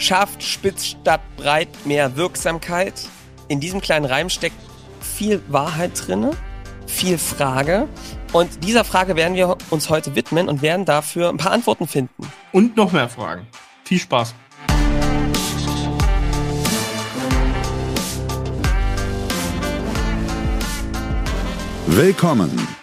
Schafft spitz statt breit mehr Wirksamkeit? In diesem kleinen Reim steckt viel Wahrheit drinne, viel Frage. Und dieser Frage werden wir uns heute widmen und werden dafür ein paar Antworten finden. Und noch mehr Fragen. Viel Spaß. Willkommen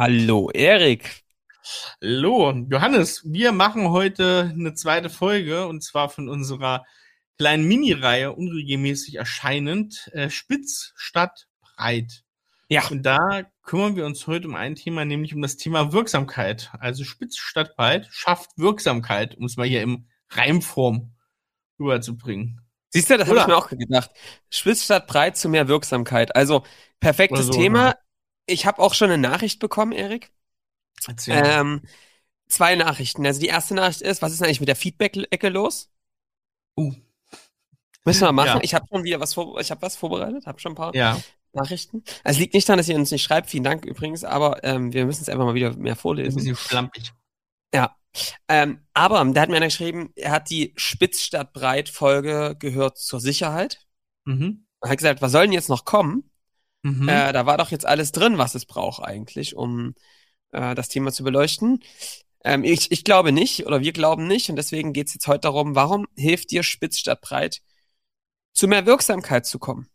Hallo, Erik. Hallo, Johannes. Wir machen heute eine zweite Folge und zwar von unserer kleinen Mini-Reihe, unregelmäßig erscheinend, äh, Spitz statt breit. Ja. Und da kümmern wir uns heute um ein Thema, nämlich um das Thema Wirksamkeit. Also Spitz statt breit schafft Wirksamkeit, um es mal hier im Reimform rüberzubringen. Siehst du, das habe ich mir auch gedacht. Spitz statt breit zu mehr Wirksamkeit. Also perfektes so, Thema. Ja ich habe auch schon eine Nachricht bekommen, Erik. Erzähl. Ähm, zwei Nachrichten. Also die erste Nachricht ist, was ist eigentlich mit der Feedback-Ecke los? Uh. Müssen wir machen. Ja. Ich habe schon wieder was vor, ich habe was vorbereitet, habe schon ein paar ja. Nachrichten. Es liegt nicht daran, dass ihr uns nicht schreibt, vielen Dank übrigens, aber ähm, wir müssen es einfach mal wieder mehr vorlesen. Ein bisschen schlampig. Ja. Ähm, aber der hat mir einer geschrieben, er hat die Spitz statt Breit Folge gehört zur Sicherheit. Mhm. Er hat gesagt, was soll denn jetzt noch kommen? Mhm. Äh, da war doch jetzt alles drin, was es braucht eigentlich, um äh, das Thema zu beleuchten. Ähm, ich, ich glaube nicht oder wir glauben nicht und deswegen geht es jetzt heute darum, warum hilft dir spitz statt breit zu mehr Wirksamkeit zu kommen?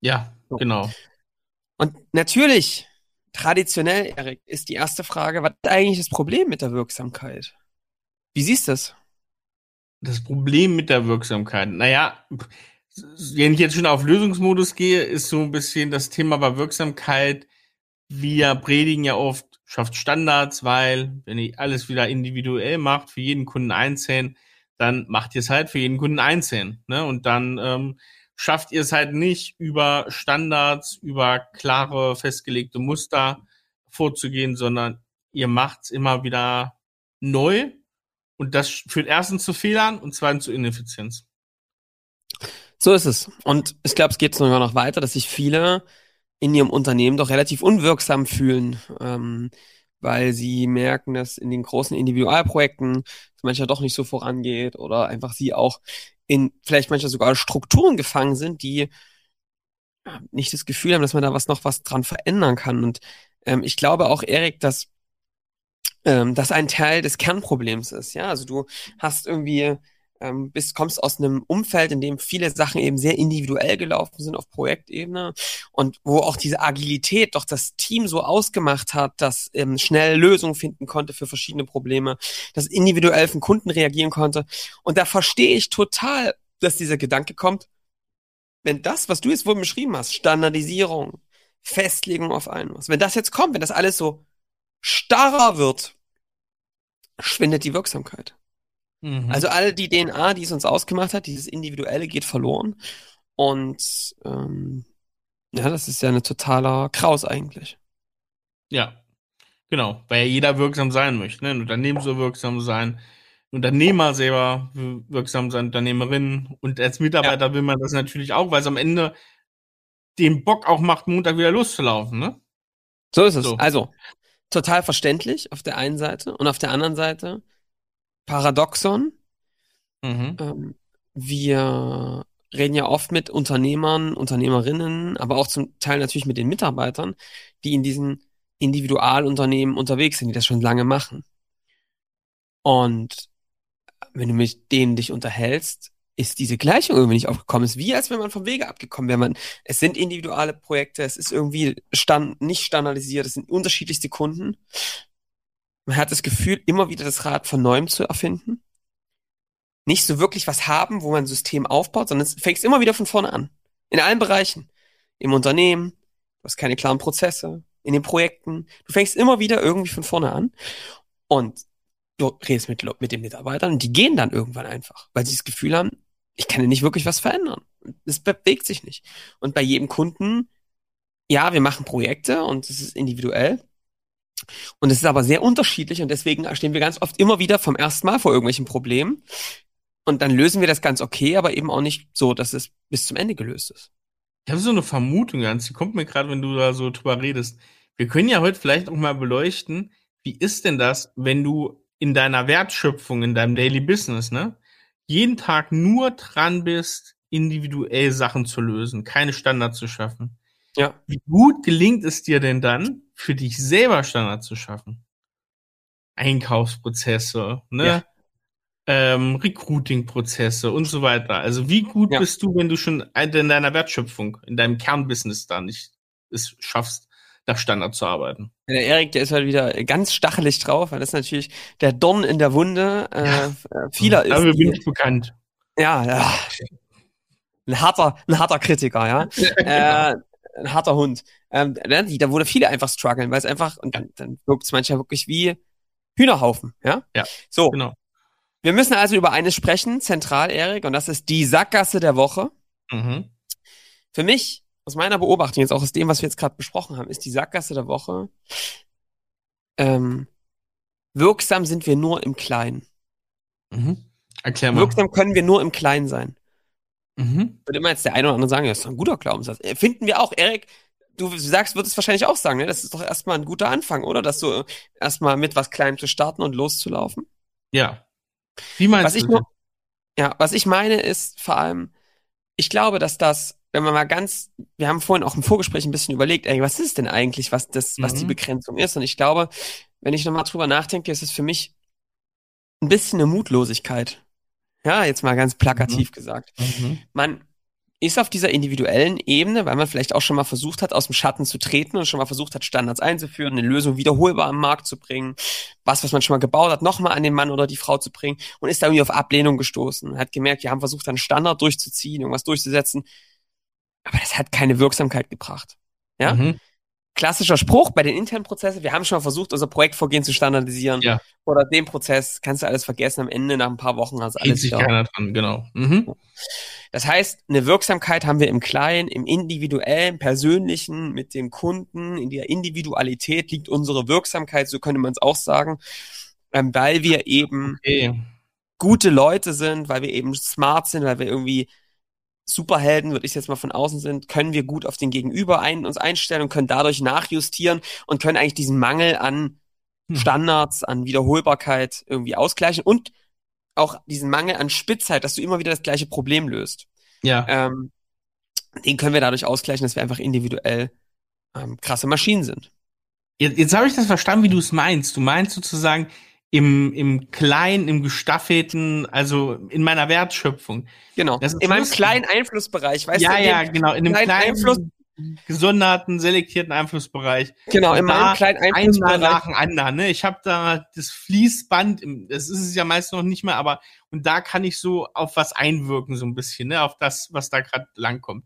Ja, so. genau. Und natürlich, traditionell, Erik, ist die erste Frage, was ist eigentlich das Problem mit der Wirksamkeit? Wie siehst du das? Das Problem mit der Wirksamkeit, naja, wenn ich jetzt schon auf Lösungsmodus gehe, ist so ein bisschen das Thema bei Wirksamkeit. Wir predigen ja oft, schafft Standards, weil wenn ihr alles wieder individuell macht, für jeden Kunden einzeln, dann macht ihr es halt für jeden Kunden einzeln. Ne? Und dann ähm, schafft ihr es halt nicht über Standards, über klare, festgelegte Muster vorzugehen, sondern ihr macht es immer wieder neu. Und das führt erstens zu Fehlern und zweitens zu Ineffizienz. So ist es. Und ich glaube, es geht sogar noch weiter, dass sich viele in ihrem Unternehmen doch relativ unwirksam fühlen, ähm, weil sie merken, dass in den großen Individualprojekten es manchmal doch nicht so vorangeht oder einfach sie auch in vielleicht manchmal sogar Strukturen gefangen sind, die nicht das Gefühl haben, dass man da was noch was dran verändern kann. Und ähm, ich glaube auch, Erik, dass ähm, das ein Teil des Kernproblems ist. Ja, also du hast irgendwie ähm, bist, kommst aus einem Umfeld, in dem viele Sachen eben sehr individuell gelaufen sind auf Projektebene und wo auch diese Agilität doch das Team so ausgemacht hat, dass ähm, schnell Lösungen finden konnte für verschiedene Probleme, dass individuell von Kunden reagieren konnte. Und da verstehe ich total, dass dieser Gedanke kommt, wenn das, was du jetzt wohl beschrieben hast, Standardisierung, Festlegung auf einen was, wenn das jetzt kommt, wenn das alles so starrer wird, schwindet die Wirksamkeit. Mhm. Also all die DNA, die es uns ausgemacht hat, dieses Individuelle geht verloren. Und ähm, ja, das ist ja eine totaler Kraus eigentlich. Ja, genau, weil ja jeder wirksam sein möchte. Ne? Ein Unternehmen soll wirksam sein, Unternehmer selber wirksam sein, Unternehmerinnen. Und als Mitarbeiter ja. will man das natürlich auch, weil es am Ende den Bock auch macht, Montag wieder loszulaufen. Ne? So ist es. So. Also, total verständlich auf der einen Seite und auf der anderen Seite Paradoxon. Mhm. Ähm, wir reden ja oft mit Unternehmern, Unternehmerinnen, aber auch zum Teil natürlich mit den Mitarbeitern, die in diesen Individualunternehmen unterwegs sind, die das schon lange machen. Und wenn du mit denen dich unterhältst, ist diese Gleichung irgendwie nicht aufgekommen. Es ist wie, als wenn man vom Wege abgekommen wäre. Man, es sind individuelle Projekte, es ist irgendwie stand, nicht standardisiert, es sind unterschiedlichste Kunden. Man hat das Gefühl, immer wieder das Rad von neuem zu erfinden. Nicht so wirklich was haben, wo man ein System aufbaut, sondern es fängt immer wieder von vorne an. In allen Bereichen. Im Unternehmen, du hast keine klaren Prozesse, in den Projekten. Du fängst immer wieder irgendwie von vorne an. Und du redest mit, mit den Mitarbeitern und die gehen dann irgendwann einfach, weil sie das Gefühl haben, ich kann ja nicht wirklich was verändern. es bewegt sich nicht. Und bei jedem Kunden, ja, wir machen Projekte und es ist individuell. Und es ist aber sehr unterschiedlich und deswegen stehen wir ganz oft immer wieder vom ersten Mal vor irgendwelchen Problemen. Und dann lösen wir das ganz okay, aber eben auch nicht so, dass es bis zum Ende gelöst ist. Ich habe so eine Vermutung, Jans, die kommt mir gerade, wenn du da so drüber redest. Wir können ja heute vielleicht auch mal beleuchten, wie ist denn das, wenn du in deiner Wertschöpfung, in deinem Daily Business, ne, jeden Tag nur dran bist, individuell Sachen zu lösen, keine Standards zu schaffen. Ja. Wie gut gelingt es dir denn dann, für dich selber Standards zu schaffen? Einkaufsprozesse, ne? Ja. Ähm, Recruiting-Prozesse und so weiter. Also wie gut ja. bist du, wenn du schon in deiner Wertschöpfung, in deinem Kernbusiness da nicht es schaffst, nach Standard zu arbeiten? Der Erik, der ist halt wieder ganz stachelig drauf, weil das natürlich der Dorn in der Wunde äh, ja. Vieler ist. Aber bin ich bekannt. Ja, ja. Ein harter, ein harter Kritiker, ja. äh, ein harter Hund. Ähm, da wurde viele einfach strugglen, weil es einfach, und dann, dann wirkt es manchmal wirklich wie Hühnerhaufen, ja? Ja. So. Genau. Wir müssen also über eines sprechen, zentral, Erik, und das ist die Sackgasse der Woche. Mhm. Für mich, aus meiner Beobachtung, jetzt auch aus dem, was wir jetzt gerade besprochen haben, ist die Sackgasse der Woche, ähm, wirksam sind wir nur im Kleinen. Mhm. Erklär mal. Wirksam können wir nur im Kleinen sein. Mhm. Würde immer jetzt der eine oder andere sagen, das ist ein guter Glaubenssatz. Äh, finden wir auch, Erik, du sagst, würdest wahrscheinlich auch sagen, ne? Das ist doch erstmal ein guter Anfang, oder? Dass du erstmal mit was Kleinem zu starten und loszulaufen. Ja. Wie meinst was du? Ich nur, ja, was ich meine ist vor allem, ich glaube, dass das, wenn man mal ganz, wir haben vorhin auch im Vorgespräch ein bisschen überlegt, ey, was ist denn eigentlich, was das, mhm. was die mhm. Begrenzung ist? Und ich glaube, wenn ich nochmal drüber nachdenke, ist es für mich ein bisschen eine Mutlosigkeit. Ja, jetzt mal ganz plakativ mhm. gesagt. Mhm. Man ist auf dieser individuellen Ebene, weil man vielleicht auch schon mal versucht hat, aus dem Schatten zu treten und schon mal versucht hat, Standards einzuführen, eine Lösung wiederholbar am Markt zu bringen, was, was man schon mal gebaut hat, nochmal an den Mann oder die Frau zu bringen und ist da irgendwie auf Ablehnung gestoßen. Hat gemerkt, wir haben versucht, einen Standard durchzuziehen, irgendwas durchzusetzen, aber das hat keine Wirksamkeit gebracht. Ja? Mhm klassischer Spruch bei den internen Prozessen, wir haben schon mal versucht, unser Projektvorgehen zu standardisieren. Ja. Oder den Prozess kannst du alles vergessen, am Ende nach ein paar Wochen hast du alles. sich keiner dran, genau. Mhm. Das heißt, eine Wirksamkeit haben wir im Kleinen, im Individuellen, Persönlichen, mit dem Kunden, in der Individualität liegt unsere Wirksamkeit, so könnte man es auch sagen, ähm, weil wir eben okay. gute Leute sind, weil wir eben smart sind, weil wir irgendwie Superhelden, würde ich jetzt mal von außen sind, können wir gut auf den Gegenüber ein, uns einstellen und können dadurch nachjustieren und können eigentlich diesen Mangel an hm. Standards, an Wiederholbarkeit irgendwie ausgleichen und auch diesen Mangel an Spitzheit, dass du immer wieder das gleiche Problem löst. Ja. Ähm, den können wir dadurch ausgleichen, dass wir einfach individuell ähm, krasse Maschinen sind. Jetzt, jetzt habe ich das verstanden, wie du es meinst. Du meinst sozusagen, im, im kleinen, im gestaffelten, also in meiner Wertschöpfung. Genau. in meinem kleinen Einflussbereich, weißt ja, du? Ja, ja, genau. In einem kleinen, Einfluss gesonderten, selektierten Einflussbereich. Genau, in meinem kleinen Einflussbereich. Einmal nach dem anderen. Ne? Ich habe da das Fließband, das ist es ja meist noch nicht mehr, aber und da kann ich so auf was einwirken, so ein bisschen, ne? auf das, was da gerade langkommt.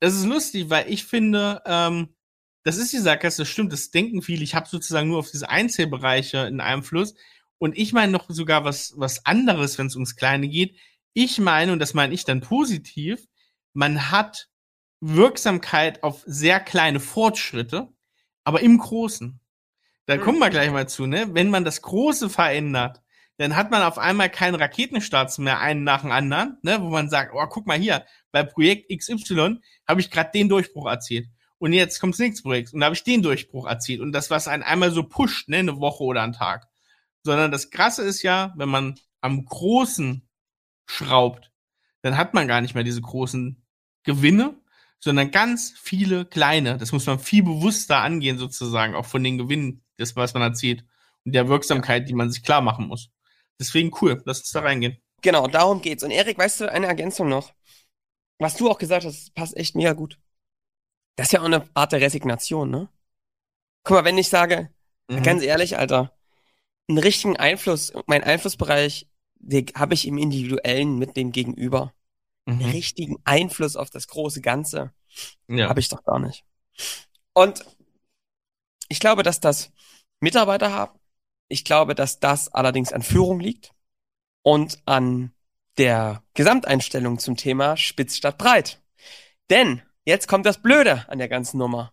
Das ist lustig, weil ich finde, ähm, das ist die Sackgasse, das stimmt, das denken viele. Ich habe sozusagen nur auf diese Einzelbereiche einen Einfluss. Und ich meine noch sogar was, was anderes, wenn es ums Kleine geht. Ich meine, und das meine ich dann positiv, man hat Wirksamkeit auf sehr kleine Fortschritte, aber im Großen. Da mhm. kommen wir gleich mal zu, ne? Wenn man das Große verändert, dann hat man auf einmal keinen Raketenstarts mehr einen nach dem anderen, ne? Wo man sagt, oh, guck mal hier, bei Projekt XY habe ich gerade den Durchbruch erzielt. Und jetzt kommt das nächste Projekt. Und da habe ich den Durchbruch erzielt. Und das, was einen einmal so pusht, ne, eine Woche oder einen Tag. Sondern das Krasse ist ja, wenn man am Großen schraubt, dann hat man gar nicht mehr diese großen Gewinne, sondern ganz viele kleine. Das muss man viel bewusster angehen, sozusagen, auch von den Gewinnen, das, was man erzielt. Und der Wirksamkeit, die man sich klar machen muss. Deswegen cool, lass uns da reingehen. Genau, darum geht's. Und Erik, weißt du, eine Ergänzung noch. Was du auch gesagt hast, passt echt mega gut. Das ist ja auch eine Art der Resignation, ne? Guck mal, wenn ich sage, mhm. ganz ehrlich, Alter, einen richtigen Einfluss, mein Einflussbereich, den habe ich im Individuellen mit dem Gegenüber. Mhm. Einen richtigen Einfluss auf das große Ganze ja. habe ich doch gar nicht. Und ich glaube, dass das Mitarbeiter haben. Ich glaube, dass das allerdings an Führung liegt und an der Gesamteinstellung zum Thema spitz statt breit. Denn jetzt kommt das Blöde an der ganzen Nummer.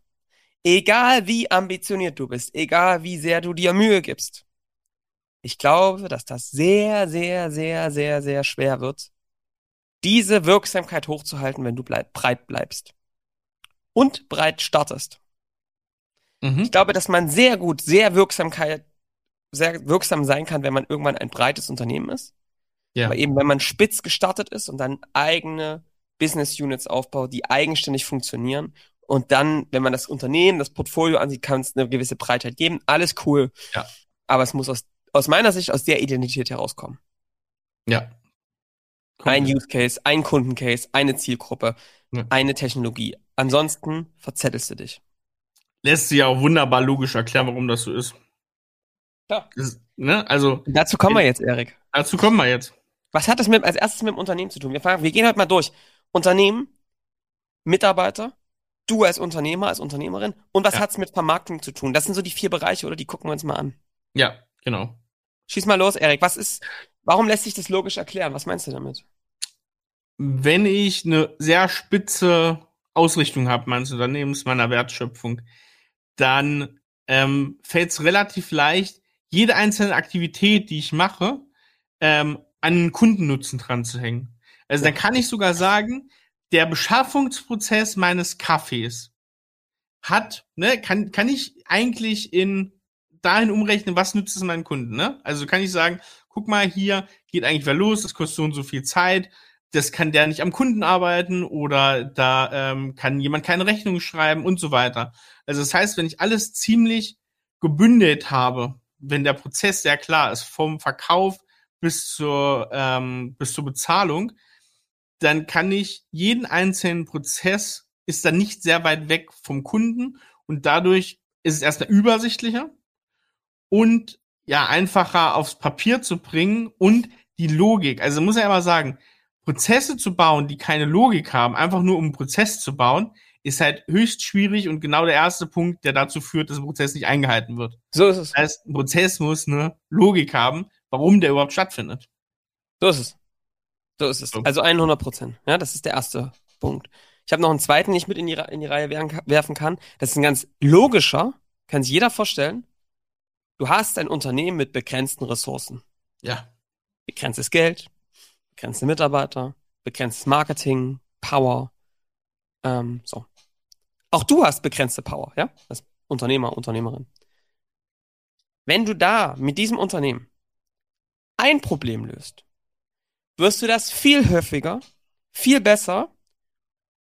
Egal wie ambitioniert du bist, egal wie sehr du dir Mühe gibst, ich glaube, dass das sehr, sehr, sehr, sehr, sehr schwer wird, diese Wirksamkeit hochzuhalten, wenn du bleib, breit bleibst und breit startest. Mhm. Ich glaube, dass man sehr gut, sehr Wirksamkeit, sehr wirksam sein kann, wenn man irgendwann ein breites Unternehmen ist. Ja. Aber eben, wenn man spitz gestartet ist und dann eigene Business Units aufbaut, die eigenständig funktionieren und dann, wenn man das Unternehmen, das Portfolio ansieht, kann es eine gewisse Breitheit geben. Alles cool. Ja. Aber es muss aus, aus meiner Sicht aus der Identität herauskommen. Ja. Cool. Ein Use Case, ein Kundencase, eine Zielgruppe, ja. eine Technologie. Ansonsten verzettelst du dich. Lässt sich ja auch wunderbar logisch erklären, warum das so ist. Ja. Das, ne? Also. Dazu kommen wir jetzt, Erik. Dazu kommen wir jetzt. Was hat das mit, als erstes mit dem Unternehmen zu tun? Wir, fragen, wir gehen heute mal durch. Unternehmen, Mitarbeiter, du als Unternehmer, als Unternehmerin und was ja. hat es mit Vermarktung zu tun? Das sind so die vier Bereiche, oder? Die gucken wir uns mal an. Ja, genau. Schieß mal los, Erik. Was ist, warum lässt sich das logisch erklären? Was meinst du damit? Wenn ich eine sehr spitze Ausrichtung habe meines Unternehmens, meiner Wertschöpfung, dann ähm, fällt es relativ leicht, jede einzelne Aktivität, die ich mache, ähm, an den Kundennutzen dran zu hängen. Also dann kann ich sogar sagen, der Beschaffungsprozess meines Kaffees hat, ne, kann, kann ich eigentlich in dahin umrechnen, was nützt es meinen Kunden, ne? Also kann ich sagen, guck mal, hier geht eigentlich wer los, das kostet so und so viel Zeit, das kann der nicht am Kunden arbeiten oder da ähm, kann jemand keine Rechnung schreiben und so weiter. Also das heißt, wenn ich alles ziemlich gebündelt habe, wenn der Prozess sehr klar ist, vom Verkauf bis zur, ähm, bis zur Bezahlung, dann kann ich jeden einzelnen Prozess ist dann nicht sehr weit weg vom Kunden und dadurch ist es erstmal übersichtlicher und ja einfacher aufs Papier zu bringen und die Logik. Also muss ich immer sagen, Prozesse zu bauen, die keine Logik haben, einfach nur um einen Prozess zu bauen, ist halt höchst schwierig und genau der erste Punkt, der dazu führt, dass ein Prozess nicht eingehalten wird. So ist es. Das heißt, ein Prozess muss eine Logik haben, warum der überhaupt stattfindet. So ist es. So ist es. Also 100 Prozent. Ja, das ist der erste Punkt. Ich habe noch einen zweiten, den ich mit in die, in die Reihe werfen kann. Das ist ein ganz logischer, kann sich jeder vorstellen. Du hast ein Unternehmen mit begrenzten Ressourcen. Ja. Begrenztes Geld, begrenzte Mitarbeiter, begrenztes Marketing, Power. Ähm, so. Auch du hast begrenzte Power, ja? Als Unternehmer, Unternehmerin. Wenn du da mit diesem Unternehmen ein Problem löst, wirst du das viel häufiger, viel besser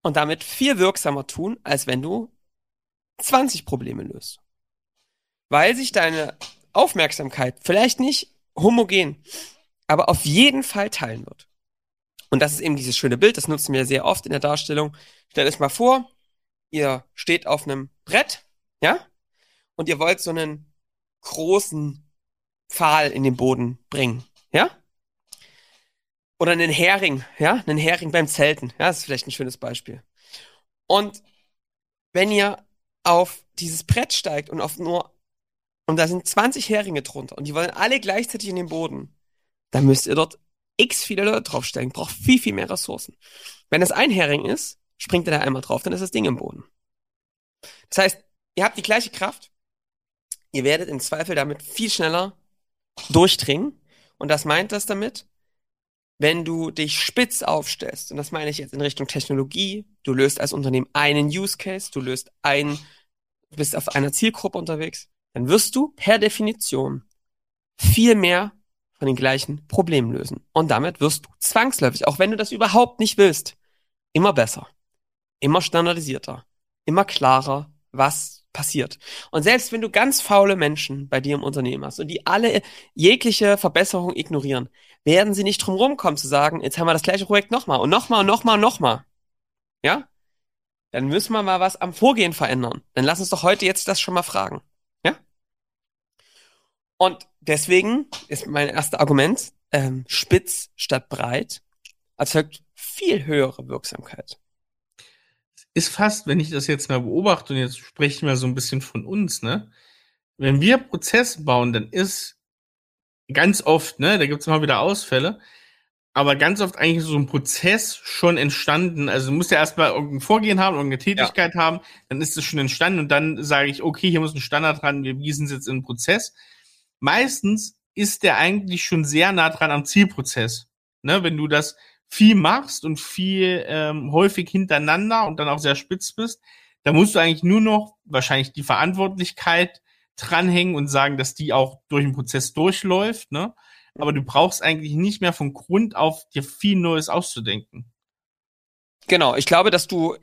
und damit viel wirksamer tun, als wenn du 20 Probleme löst. Weil sich deine Aufmerksamkeit vielleicht nicht homogen, aber auf jeden Fall teilen wird. Und das ist eben dieses schöne Bild, das nutzen wir sehr oft in der Darstellung. Stellt euch mal vor, ihr steht auf einem Brett, ja, und ihr wollt so einen großen Pfahl in den Boden bringen, ja? Oder einen Hering, ja, einen Hering beim Zelten, ja, das ist vielleicht ein schönes Beispiel. Und wenn ihr auf dieses Brett steigt und auf nur, und da sind 20 Heringe drunter und die wollen alle gleichzeitig in den Boden, dann müsst ihr dort x viele Leute draufstellen, braucht viel, viel mehr Ressourcen. Wenn es ein Hering ist, springt ihr da einmal drauf, dann ist das Ding im Boden. Das heißt, ihr habt die gleiche Kraft, ihr werdet im Zweifel damit viel schneller durchdringen. Und das meint das damit, wenn du dich spitz aufstellst, und das meine ich jetzt in Richtung Technologie, du löst als Unternehmen einen Use Case, du löst ein, du bist auf einer Zielgruppe unterwegs, dann wirst du per Definition viel mehr von den gleichen Problemen lösen. Und damit wirst du zwangsläufig, auch wenn du das überhaupt nicht willst, immer besser, immer standardisierter, immer klarer, was passiert. Und selbst wenn du ganz faule Menschen bei dir im Unternehmen hast und die alle jegliche Verbesserung ignorieren, werden sie nicht drum rumkommen zu sagen, jetzt haben wir das gleiche Projekt nochmal und nochmal und nochmal und nochmal. Ja? Dann müssen wir mal was am Vorgehen verändern. Dann lass uns doch heute jetzt das schon mal fragen. Ja? Und deswegen ist mein erstes Argument, ähm, spitz statt breit erzeugt viel höhere Wirksamkeit ist fast, wenn ich das jetzt mal beobachte, und jetzt sprechen wir so ein bisschen von uns, ne? Wenn wir Prozesse bauen, dann ist ganz oft, ne, da gibt es immer wieder Ausfälle, aber ganz oft eigentlich so ein Prozess schon entstanden. Also du musst ja erstmal irgendein Vorgehen haben, irgendeine Tätigkeit ja. haben, dann ist es schon entstanden und dann sage ich, okay, hier muss ein Standard dran, wir gießen es jetzt in den Prozess. Meistens ist der eigentlich schon sehr nah dran am Zielprozess. Ne, wenn du das viel machst und viel ähm, häufig hintereinander und dann auch sehr spitz bist, da musst du eigentlich nur noch wahrscheinlich die Verantwortlichkeit dranhängen und sagen, dass die auch durch den Prozess durchläuft, ne? Aber du brauchst eigentlich nicht mehr von Grund auf dir viel Neues auszudenken. Genau, ich glaube, dass du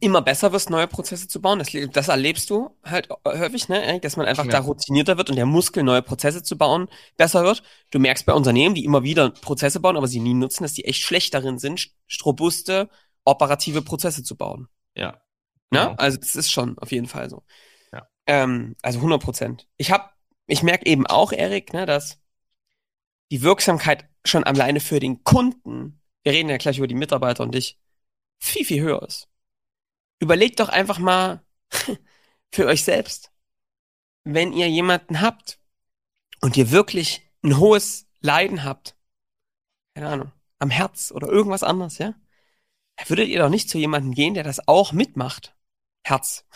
immer besser wirst, neue Prozesse zu bauen. Das, das erlebst du halt häufig, ne? dass man einfach ja. da routinierter wird und der Muskel, neue Prozesse zu bauen, besser wird. Du merkst bei Unternehmen, die immer wieder Prozesse bauen, aber sie nie nutzen, dass die echt schlecht darin sind, robuste, operative Prozesse zu bauen. Ja. Ne? Genau. Also das ist schon auf jeden Fall so. Ähm, also 100 Prozent. Ich hab, ich merke eben auch, Erik, ne, dass die Wirksamkeit schon alleine für den Kunden, wir reden ja gleich über die Mitarbeiter und dich, viel, viel höher ist überlegt doch einfach mal für euch selbst, wenn ihr jemanden habt und ihr wirklich ein hohes Leiden habt, keine Ahnung, am Herz oder irgendwas anderes, ja, würdet ihr doch nicht zu jemandem gehen, der das auch mitmacht. Herz.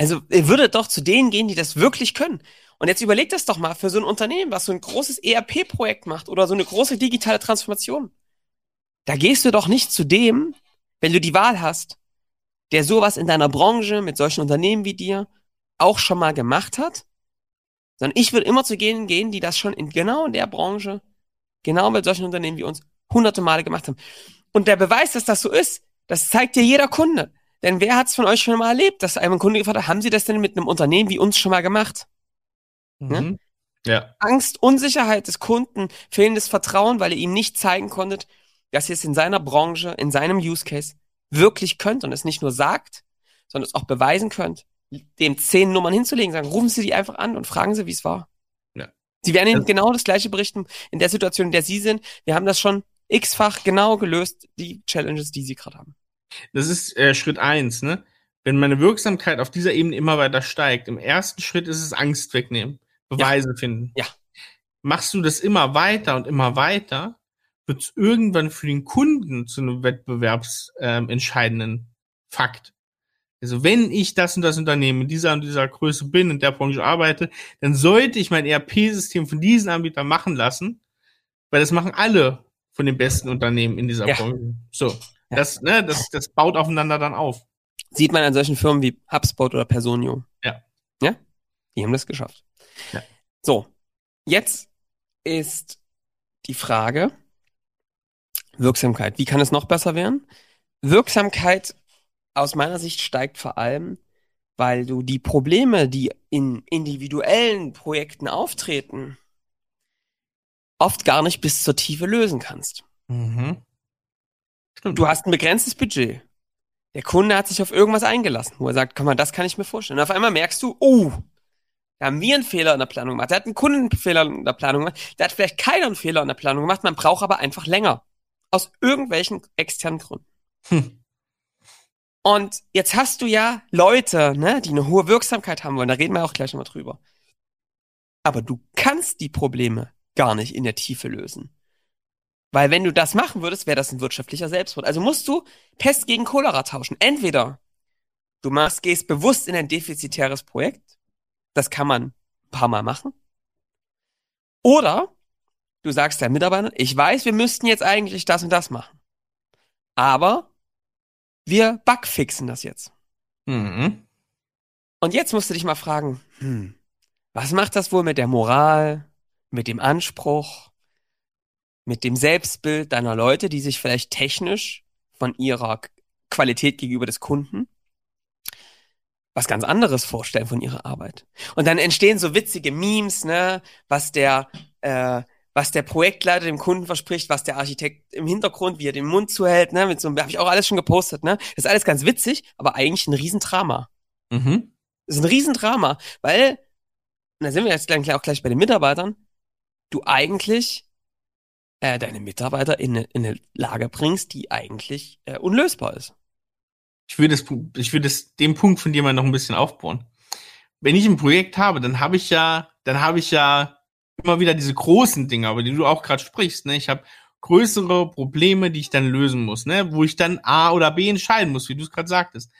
Also ihr würdet doch zu denen gehen, die das wirklich können. Und jetzt überlegt das doch mal für so ein Unternehmen, was so ein großes ERP-Projekt macht oder so eine große digitale Transformation. Da gehst du doch nicht zu dem, wenn du die Wahl hast, der sowas in deiner Branche mit solchen Unternehmen wie dir auch schon mal gemacht hat, sondern ich würde immer zu denen gehen, die das schon in genau in der Branche, genau mit solchen Unternehmen wie uns, hunderte Male gemacht haben. Und der Beweis, dass das so ist, das zeigt dir jeder Kunde. Denn wer hat es von euch schon mal erlebt, dass einem Kunde gefragt hat, haben Sie das denn mit einem Unternehmen wie uns schon mal gemacht? Ne? Mhm. Ja. Angst, Unsicherheit des Kunden, fehlendes Vertrauen, weil ihr ihm nicht zeigen konntet, dass ihr es in seiner Branche, in seinem Use Case wirklich könnt und es nicht nur sagt, sondern es auch beweisen könnt, dem zehn Nummern hinzulegen, sagen, rufen Sie die einfach an und fragen Sie, wie es war. Ja. Sie werden Ihnen genau das gleiche berichten in der Situation, in der Sie sind. Wir haben das schon x-fach genau gelöst, die Challenges, die Sie gerade haben. Das ist äh, Schritt eins, ne? Wenn meine Wirksamkeit auf dieser Ebene immer weiter steigt, im ersten Schritt ist es Angst wegnehmen, Beweise ja. finden. Ja. Machst du das immer weiter und immer weiter, wird es irgendwann für den Kunden zu einem wettbewerbsentscheidenden ähm, Fakt. Also wenn ich das und das Unternehmen in dieser und dieser Größe bin, in der Branche arbeite, dann sollte ich mein ERP-System von diesen Anbietern machen lassen, weil das machen alle von den besten Unternehmen in dieser ja. Branche. So. Das, ne, das, das baut aufeinander dann auf. Sieht man an solchen Firmen wie HubSpot oder Personio. Ja. Ja? Die haben das geschafft. Ja. So, jetzt ist die Frage, Wirksamkeit. Wie kann es noch besser werden? Wirksamkeit aus meiner Sicht steigt vor allem, weil du die Probleme, die in individuellen Projekten auftreten, oft gar nicht bis zur Tiefe lösen kannst. Mhm. Stimmt. Du hast ein begrenztes Budget. Der Kunde hat sich auf irgendwas eingelassen, wo er sagt, komm mal, das kann ich mir vorstellen. Und auf einmal merkst du, oh, da haben wir einen Fehler in der Planung gemacht. Der hat einen Kundenfehler in der Planung gemacht. Der hat vielleicht keinen Fehler in der Planung gemacht. Man braucht aber einfach länger. Aus irgendwelchen externen Gründen. Hm. Und jetzt hast du ja Leute, ne, die eine hohe Wirksamkeit haben wollen. Da reden wir auch gleich nochmal drüber. Aber du kannst die Probleme gar nicht in der Tiefe lösen. Weil wenn du das machen würdest, wäre das ein wirtschaftlicher Selbstmord. Also musst du Pest gegen Cholera tauschen. Entweder du machst, gehst bewusst in ein defizitäres Projekt. Das kann man ein paar Mal machen. Oder Du sagst der Mitarbeiter, ich weiß, wir müssten jetzt eigentlich das und das machen. Aber wir bugfixen das jetzt. Mhm. Und jetzt musst du dich mal fragen, hm, was macht das wohl mit der Moral, mit dem Anspruch, mit dem Selbstbild deiner Leute, die sich vielleicht technisch von ihrer Qualität gegenüber des Kunden was ganz anderes vorstellen von ihrer Arbeit. Und dann entstehen so witzige Memes, ne, was der äh, was der Projektleiter dem Kunden verspricht, was der Architekt im Hintergrund, wie er den Mund zuhält, ne, mit so habe ich auch alles schon gepostet, ne? Das ist alles ganz witzig, aber eigentlich ein Riesendrama. Mhm. Das ist ein Riesendrama, weil, und da sind wir jetzt gleich, auch gleich bei den Mitarbeitern, du eigentlich äh, deine Mitarbeiter in eine, in eine Lage bringst, die eigentlich äh, unlösbar ist. Ich würde das, ich würde das, den Punkt von dir mal noch ein bisschen aufbauen. Wenn ich ein Projekt habe, dann habe ich ja, dann habe ich ja immer wieder diese großen Dinge, über die du auch gerade sprichst. Ne? Ich habe größere Probleme, die ich dann lösen muss, ne? wo ich dann A oder B entscheiden muss, wie du es gerade sagtest.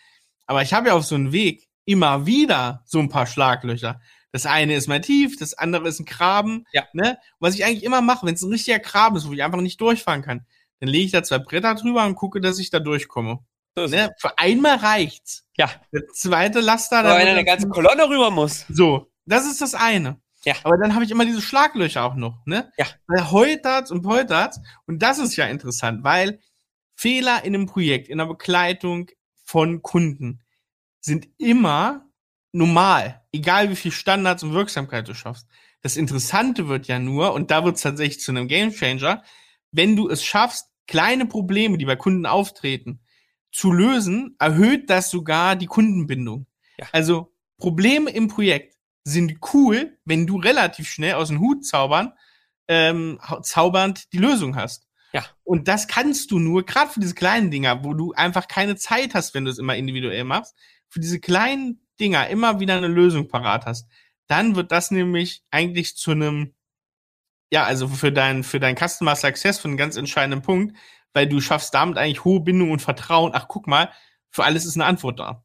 Aber ich habe ja auf so einem Weg immer wieder so ein paar Schlaglöcher. Das eine ist mal tief, das andere ist ein Graben. Ja. Ne? Was ich eigentlich immer mache, wenn es ein richtiger Graben ist, wo ich einfach nicht durchfahren kann, dann lege ich da zwei Bretter drüber und gucke, dass ich da durchkomme. Ne? Für einmal reicht's. Ja. Der zweite Laster, da wenn eine ganze Kolonne rüber muss. so, das ist das eine. Ja. Aber dann habe ich immer diese Schlaglöcher auch noch, ne? Ja. Weil holtert's und poltert's. Und das ist ja interessant, weil Fehler in einem Projekt, in der Begleitung von Kunden sind immer normal. Egal wie viel Standards und Wirksamkeit du schaffst. Das Interessante wird ja nur, und da wird's tatsächlich zu einem Gamechanger, wenn du es schaffst, kleine Probleme, die bei Kunden auftreten, zu lösen, erhöht das sogar die Kundenbindung. Ja. Also Probleme im Projekt sind cool, wenn du relativ schnell aus dem Hut zaubern, ähm, zaubernd die Lösung hast. Ja. Und das kannst du nur, gerade für diese kleinen Dinger, wo du einfach keine Zeit hast, wenn du es immer individuell machst, für diese kleinen Dinger immer wieder eine Lösung parat hast. Dann wird das nämlich eigentlich zu einem, ja, also für dein, für dein Customer Success von einem ganz entscheidenden Punkt, weil du schaffst damit eigentlich hohe Bindung und Vertrauen. Ach, guck mal, für alles ist eine Antwort da.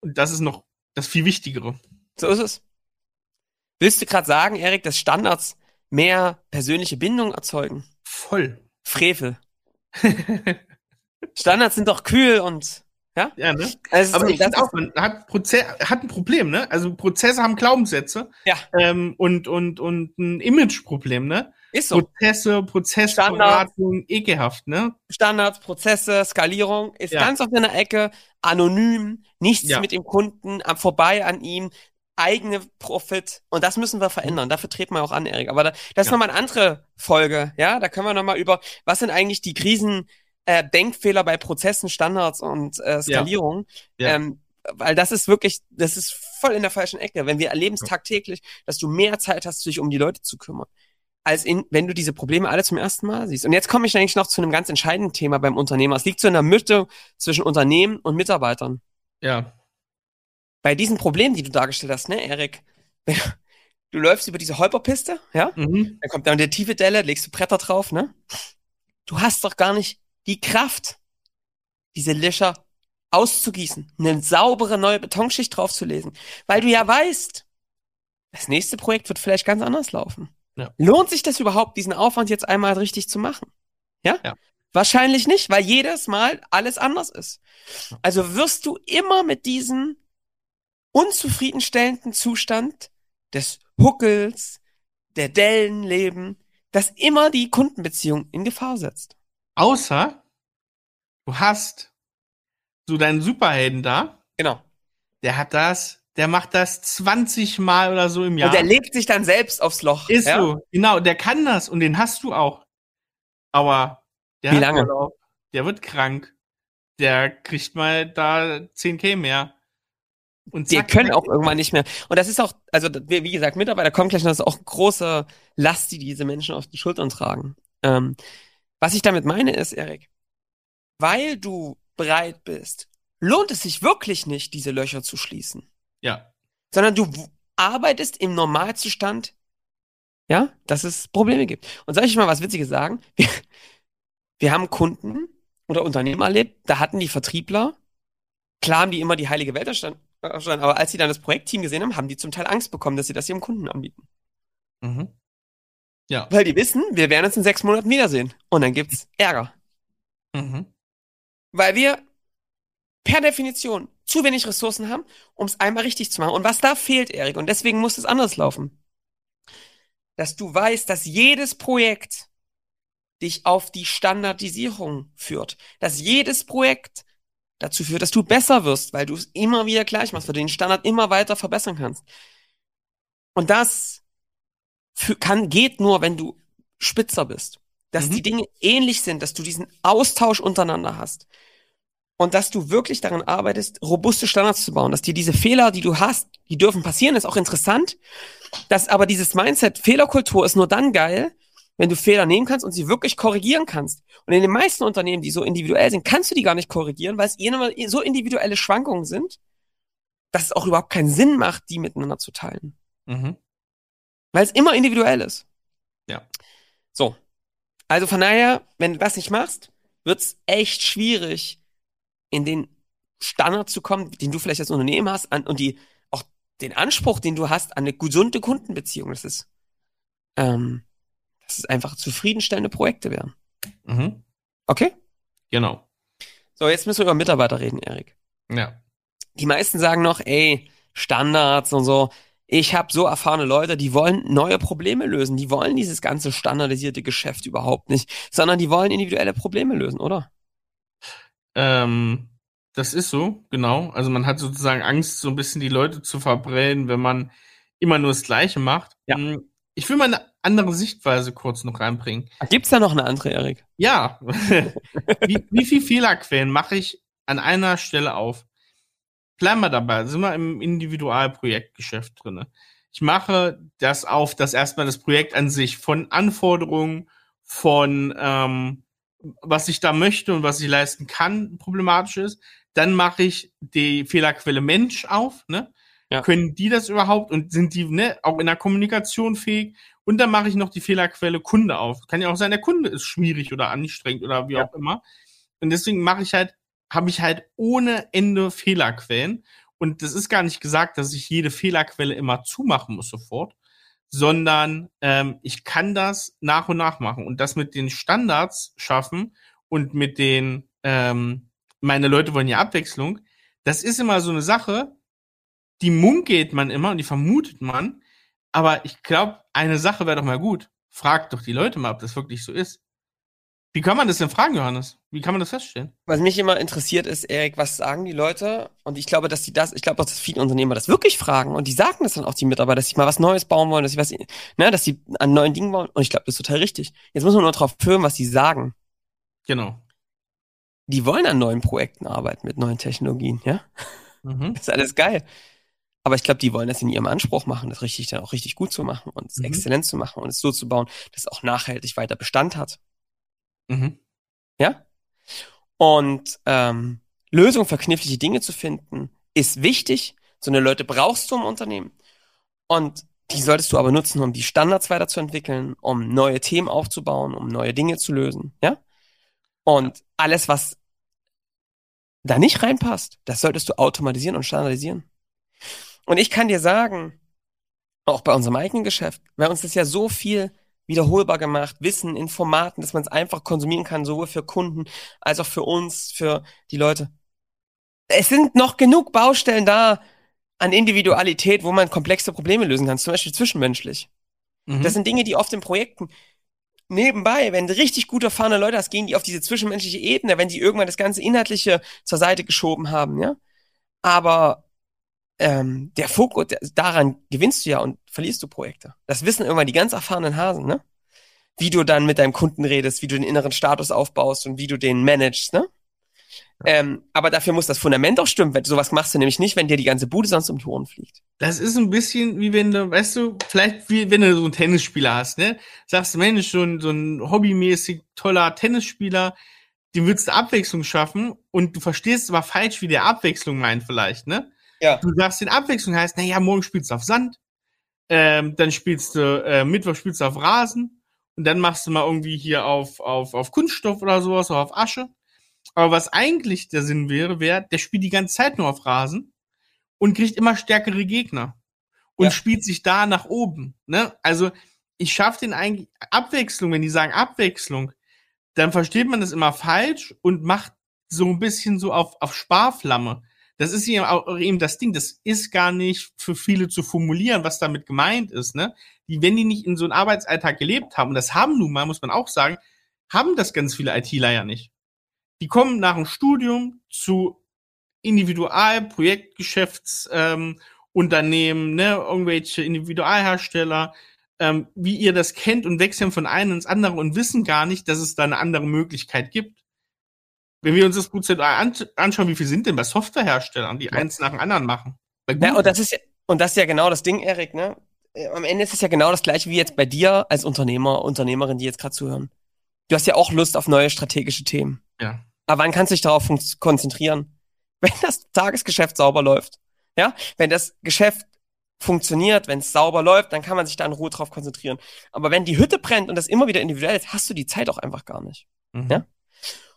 Und das ist noch das viel Wichtigere. So ist es. Willst du gerade sagen, Erik, dass Standards mehr persönliche Bindung erzeugen? Voll. Frevel. Standards sind doch kühl und ja. Ja, ne? Also Aber ich auch, man hat, Proze hat ein Problem, ne? Also Prozesse haben Glaubenssätze Ja. ähm, und, und, und ein Imageproblem, ne? ist so. Prozesse, Prozessberatung, ekelhaft, ne? Standards, Prozesse, Skalierung ist Ja. ganz auf einer Ecke, anonym, nichts Ja. mit dem Kunden, am vorbei an ihm, eigene Profit und das müssen wir verändern. Dafür treten wir auch an, Erik. Aber da, das ist Ja. nochmal eine andere Folge, ja. Da können wir nochmal über, was sind eigentlich die Krisen, äh, Denkfehler bei Prozessen, Standards und äh, Skalierung. Ja. Ähm, weil das ist wirklich, das ist voll in der falschen Ecke. Wenn wir erleben es tagtäglich, dass du mehr Zeit hast, dich um die Leute zu kümmern als in, wenn du diese Probleme alle zum ersten Mal siehst. Und jetzt komme ich eigentlich noch zu einem ganz entscheidenden Thema beim Unternehmer. Es liegt so in der Mitte zwischen Unternehmen und Mitarbeitern. Ja. Bei diesen Problemen, die du dargestellt hast, ne, Erik? Du läufst über diese Holperpiste, ja? Mhm. Dann kommt dann der tiefe Delle, legst du Bretter drauf, ne? Du hast doch gar nicht die Kraft, diese Löcher auszugießen, eine saubere neue Betonschicht draufzulesen, weil du ja weißt, das nächste Projekt wird vielleicht ganz anders laufen. Ja. Lohnt sich das überhaupt, diesen Aufwand jetzt einmal richtig zu machen? Ja? Ja. Wahrscheinlich nicht, weil jedes Mal alles anders ist. Also wirst du immer mit diesem unzufriedenstellenden Zustand des Huckels, der Dellen leben, das immer die Kundenbeziehung in Gefahr setzt. Außer du hast so deinen Superhelden da, Genau. der hat das, der macht das 20 Mal oder so im Jahr. Und der legt sich dann selbst aufs Loch. Ist ja? so, genau, der kann das und den hast du auch. Aber der Wie lange? Urlaub, der wird krank, der kriegt mal da 10k mehr. Und Die zack, können auch irgendwann nicht mehr. Und das ist auch, also wie gesagt, Mitarbeiter kommen gleich, das ist auch große Last, die diese Menschen auf den Schultern tragen. Ähm, was ich damit meine ist, Erik, weil du bereit bist, lohnt es sich wirklich nicht, diese Löcher zu schließen, Ja. sondern du arbeitest im Normalzustand, ja, dass es Probleme gibt. Und soll ich mal was Witziges sagen? Wir, wir haben Kunden oder Unternehmen erlebt, da hatten die Vertriebler, klar haben die immer die heilige Welt erstanden, aber als sie dann das Projektteam gesehen haben, haben die zum Teil Angst bekommen, dass sie das ihrem Kunden anbieten. Mhm. Ja. Weil die wissen, wir werden uns in sechs Monaten wiedersehen. Und dann gibt's Ärger. Mhm. Weil wir per Definition zu wenig Ressourcen haben, um es einmal richtig zu machen. Und was da fehlt, Erik, und deswegen muss es anders laufen, dass du weißt, dass jedes Projekt dich auf die Standardisierung führt. Dass jedes Projekt dazu führt, dass du besser wirst, weil du es immer wieder gleich machst, weil du den Standard immer weiter verbessern kannst. Und das für, kann, geht nur, wenn du spitzer bist. Dass Mhm. die Dinge ähnlich sind, dass du diesen Austausch untereinander hast. Und dass du wirklich daran arbeitest, robuste Standards zu bauen, dass dir diese Fehler, die du hast, die dürfen passieren, ist auch interessant. Dass aber dieses Mindset, Fehlerkultur ist nur dann geil, wenn du Fehler nehmen kannst und sie wirklich korrigieren kannst. Und in den meisten Unternehmen, die so individuell sind, kannst du die gar nicht korrigieren, weil es eh so individuelle Schwankungen sind, dass es auch überhaupt keinen Sinn macht, die miteinander zu teilen. Mhm. Weil es immer individuell ist. Ja. So. Also von daher, wenn du das nicht machst, wird's echt schwierig, in den Standard zu kommen, den du vielleicht als Unternehmen hast, an, und die auch den Anspruch, den du hast an eine gesunde Kundenbeziehung. Das ist, ähm, dass es einfach zufriedenstellende Projekte werden. Mhm. Okay? Genau. So, jetzt müssen wir über Mitarbeiter reden, Erik. Ja. Die meisten sagen noch, ey, Standards und so. Ich habe so erfahrene Leute, die wollen neue Probleme lösen. Die wollen dieses ganze standardisierte Geschäft überhaupt nicht, sondern die wollen individuelle Probleme lösen, oder? Ähm, das ist so, genau. Also man hat sozusagen Angst, so ein bisschen die Leute zu verbrennen, wenn man immer nur das Gleiche macht. Ja. Hm, Ich will mal eine andere Sichtweise kurz noch reinbringen. Gibt's da noch eine andere, Erik? Ja. wie, wie viel Fehlerquellen mache ich an einer Stelle auf? Bleiben wir dabei, sind wir im Individualprojektgeschäft drinne. Ich mache das auf, dass erstmal das Projekt an sich von Anforderungen, von ähm, was ich da möchte und was ich leisten kann, problematisch ist. Dann mache ich die Fehlerquelle Mensch auf, ne? Ja. Können die das überhaupt und sind die ne, auch in der Kommunikation fähig? Und dann mache ich noch die Fehlerquelle Kunde auf. Kann ja auch sein, der Kunde ist schwierig oder anstrengend oder wie Ja. auch immer. Und deswegen mache ich halt, habe ich halt ohne Ende Fehlerquellen. Und das ist gar nicht gesagt, dass ich jede Fehlerquelle immer zumachen muss sofort, sondern ähm, ich kann das nach und nach machen und das mit den Standards schaffen und mit den, ähm, meine Leute wollen ja Abwechslung. Das ist immer so eine Sache, die munkelt man immer und die vermutet man, aber ich glaube, eine Sache wäre doch mal gut. Fragt doch die Leute mal, ob das wirklich so ist. Wie kann man das denn fragen, Johannes? Wie kann man das feststellen? Was mich immer interessiert ist, Erik, was sagen die Leute? Und ich glaube, dass die das, ich glaube dass viele Unternehmer das wirklich fragen. Und die sagen das dann auch die Mitarbeiter, dass sie mal was Neues bauen wollen, dass sie was, ne, dass sie an neuen Dingen wollen. Und ich glaube, das ist total richtig. Jetzt muss man nur drauf hören, was die sagen. Genau. Die wollen an neuen Projekten arbeiten mit neuen Technologien, ja? Mhm. Das ist alles geil. Aber ich glaube, die wollen das in ihrem Anspruch machen, das richtig dann auch richtig gut zu machen und es Mhm. exzellent zu machen und es so zu bauen, dass es auch nachhaltig weiter Bestand hat. Mhm. Ja? Und ähm, Lösungen für knifflige Dinge zu finden, ist wichtig. So eine Leute brauchst du im Unternehmen. Und die solltest du aber nutzen, um die Standards weiterzuentwickeln, um neue Themen aufzubauen, um neue Dinge zu lösen. Ja? Und alles, was da nicht reinpasst, das solltest du automatisieren und standardisieren. Und ich kann dir sagen, auch bei unserem eigenen Geschäft, bei uns ist ja so viel wiederholbar gemacht, Wissen in Formaten, dass man es einfach konsumieren kann, sowohl für Kunden als auch für uns, für die Leute. Es sind noch genug Baustellen da an Individualität, wo man komplexe Probleme lösen kann, zum Beispiel zwischenmenschlich. Mhm. Das sind Dinge, die oft in Projekten nebenbei, wenn du richtig gut erfahrene Leute hast, gehen die auf diese zwischenmenschliche Ebene, wenn die irgendwann das ganze Inhaltliche zur Seite geschoben haben, ja. Aber ähm, der Fokus, der, daran gewinnst du ja und verlierst du Projekte. Das wissen irgendwann die ganz erfahrenen Hasen, ne? Wie du dann mit deinem Kunden redest, wie du den inneren Status aufbaust und wie du den managst, ne? Ähm, aber dafür muss das Fundament auch stimmen. Weil sowas machst du nämlich nicht, wenn dir die ganze Bude sonst um die Ohren fliegt. Das ist ein bisschen wie wenn du, weißt du, vielleicht wie wenn du so einen Tennisspieler hast, ne? Sagst du, Mensch, so ein, so ein hobbymäßig toller Tennisspieler, dem würdest du Abwechslung schaffen und du verstehst aber falsch, wie der Abwechslung meint vielleicht, ne? Ja. Du sagst, den Abwechslung heißt, na ja, morgen spielst du auf Sand, ähm, dann spielst du, äh, Mittwoch spielst du auf Rasen und dann machst du mal irgendwie hier auf, auf, auf Kunststoff oder sowas oder auf Asche. Aber was eigentlich der Sinn wäre, wäre, der spielt die ganze Zeit nur auf Rasen und kriegt immer stärkere Gegner und Ja. spielt sich da nach oben. Ne? Also ich schaffe den eigentlich Abwechslung, wenn die sagen Abwechslung, dann versteht man das immer falsch und macht so ein bisschen so auf, auf Sparflamme. Das ist eben auch eben das Ding, das ist gar nicht für viele zu formulieren, was damit gemeint ist. Ne? Die, wenn die nicht in so einem Arbeitsalltag gelebt haben, und das haben nun mal, muss man auch sagen, haben das ganz viele ITler ja nicht. Die kommen nach dem Studium zu Individual, Projektgeschäfts, ähm, Unternehmen, ne, irgendwelche Individualhersteller, ähm, wie ihr das kennt und wechseln von einem ins andere und wissen gar nicht, dass es da eine andere Möglichkeit gibt. Wenn wir uns das prozentual an anschauen, wie viel sind denn bei Softwareherstellern, die Ja. eins nach dem anderen machen? Ja, und das ist ja, und das ist ja genau das Ding, Erik, ne? Äh, Am Ende ist es ja genau das gleiche wie jetzt bei dir als Unternehmer, Unternehmerin, die jetzt gerade zuhören. Du hast ja auch Lust auf neue strategische Themen. ja. Aber wann kannst du dich darauf konzentrieren? Wenn das Tagesgeschäft sauber läuft. Ja? Wenn das Geschäft funktioniert, wenn es sauber läuft, dann kann man sich da in Ruhe drauf konzentrieren. Aber wenn die Hütte brennt und das immer wieder individuell ist, hast du die Zeit auch einfach gar nicht. Mhm. Ja?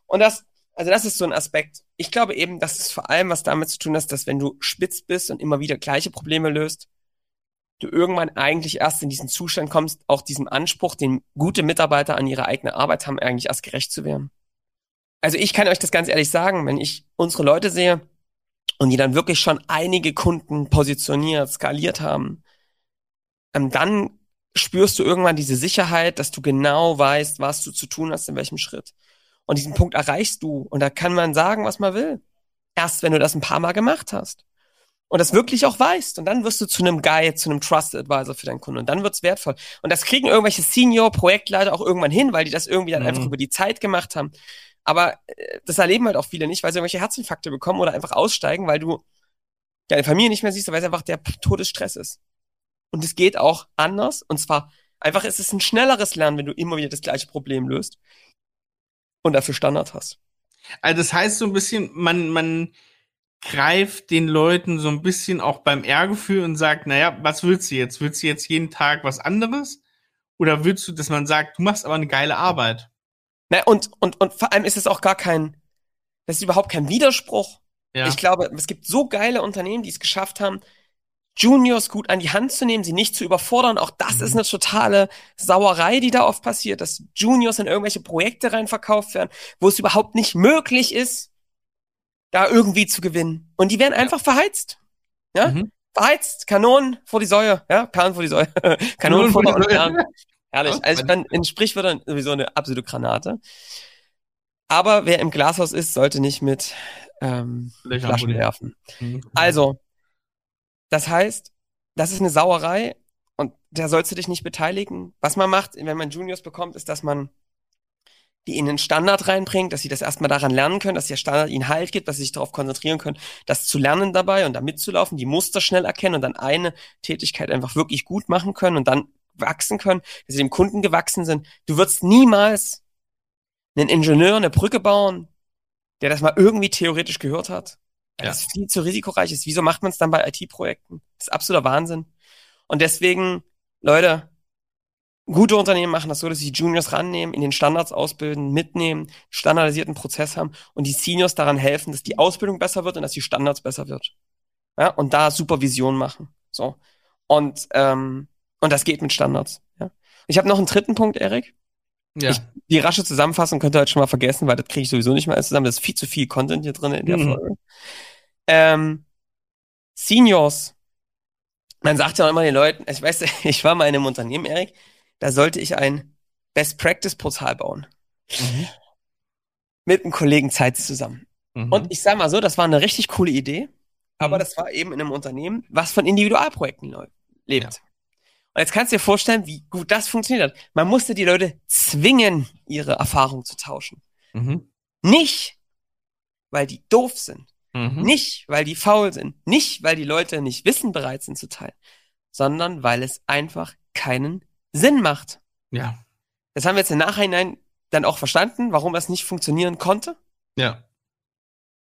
Und das, also das ist so ein Aspekt. Ich glaube eben, dass es vor allem was damit zu tun hat, dass wenn du spitz bist und immer wieder gleiche Probleme löst, du irgendwann eigentlich erst in diesen Zustand kommst, auch diesem Anspruch, den gute Mitarbeiter an ihre eigene Arbeit haben, eigentlich erst gerecht zu werden. Also ich kann euch das ganz ehrlich sagen, wenn ich unsere Leute sehe und die dann wirklich schon einige Kunden positioniert, skaliert haben, ähm, dann spürst du irgendwann diese Sicherheit, dass du genau weißt, was du zu tun hast, in welchem Schritt. Und diesen Punkt erreichst du. Und da kann man sagen, was man will. Erst wenn du das ein paar Mal gemacht hast. Und das wirklich auch weißt. Und dann wirst du zu einem Guide, zu einem Trusted Advisor für deinen Kunden. Und dann wird's wertvoll. Und das kriegen irgendwelche Senior-Projektleiter auch irgendwann hin, weil die das irgendwie dann Mhm. einfach über die Zeit gemacht haben. Aber äh, das erleben halt auch viele nicht, weil sie irgendwelche Herzinfarkte bekommen oder einfach aussteigen, weil du deine Familie nicht mehr siehst, weil es einfach der Todesstress ist. Und es geht auch anders. Und zwar einfach ist es ein schnelleres Lernen, wenn du immer wieder das gleiche Problem löst und dafür Standard hast. Also das heißt so ein bisschen, man, man greift den Leuten so ein bisschen auch beim Ehrgefühl und sagt, naja, was willst du jetzt? Willst du jetzt jeden Tag was anderes? Oder willst du, dass man sagt, du machst aber eine geile Arbeit? Na, und, und, und vor allem ist es auch gar kein, das ist überhaupt kein Widerspruch. Ja. Ich glaube, es gibt so geile Unternehmen, die es geschafft haben, Juniors gut an die Hand zu nehmen, sie nicht zu überfordern. Auch das Mhm. ist eine totale Sauerei, die da oft passiert, dass Juniors in irgendwelche Projekte rein verkauft werden, wo es überhaupt nicht möglich ist, da irgendwie zu gewinnen. Und die werden einfach verheizt. Ja? Mhm. Verheizt, Kanonen vor die Säue, ja, Perlen vor die Säue, Kanonen vor die Säue. Herrlich. Also bin in Sprichwörtern sowieso eine absolute Granate. Aber wer im Glashaus ist, sollte nicht mit ähm, Flaschen werfen. Mhm. Also, das heißt, das ist eine Sauerei und da sollst du dich nicht beteiligen. Was man macht, wenn man Juniors bekommt, ist, dass man die in den Standard reinbringt, dass sie das erstmal daran lernen können, dass der Standard ihnen Halt gibt, dass sie sich darauf konzentrieren können, das zu lernen dabei und da mitzulaufen, die Muster schnell erkennen und dann eine Tätigkeit einfach wirklich gut machen können und dann wachsen können, dass sie dem Kunden gewachsen sind. Du wirst niemals einen Ingenieur eine Brücke bauen, der das mal irgendwie theoretisch gehört hat. Ja. Das ist viel zu risikoreich ist. Wieso macht man es dann bei IT-Projekten? Das ist absoluter Wahnsinn. Und deswegen, Leute, gute Unternehmen machen das so, dass sie die Juniors rannehmen, in den Standards ausbilden, mitnehmen, standardisierten Prozess haben und die Seniors daran helfen, dass die Ausbildung besser wird und dass die Standards besser wird. Ja, und da Supervision machen. So. Und, ähm, und das geht mit Standards. Ja. Ich habe noch einen dritten Punkt, Erik. Ja. Ich- Die rasche Zusammenfassung könnt ihr halt schon mal vergessen, weil das kriege ich sowieso nicht mehr alles zusammen. Das ist viel zu viel Content hier drin in der Mhm. Folge. Ähm, Seniors. Man sagt ja auch immer den Leuten, ich weiß, ich war mal in einem Unternehmen, Erik, da sollte ich ein Best Practice Portal bauen. Mhm. Mit einem Kollegen Zeit zusammen. Mhm. Und ich sag mal so, das war eine richtig coole Idee, aber Mhm. das war eben in einem Unternehmen, was von Individualprojekten lebt. Und jetzt kannst du dir vorstellen, wie gut das funktioniert hat. Man musste die Leute zwingen, ihre Erfahrung zu tauschen. Mhm. Nicht, weil die doof sind. Mhm. Nicht, weil die faul sind. Nicht, weil die Leute nicht Wissen bereit sind zu teilen. Sondern weil es einfach keinen Sinn macht. Ja. Das haben wir jetzt im Nachhinein dann auch verstanden, warum das nicht funktionieren konnte. Ja.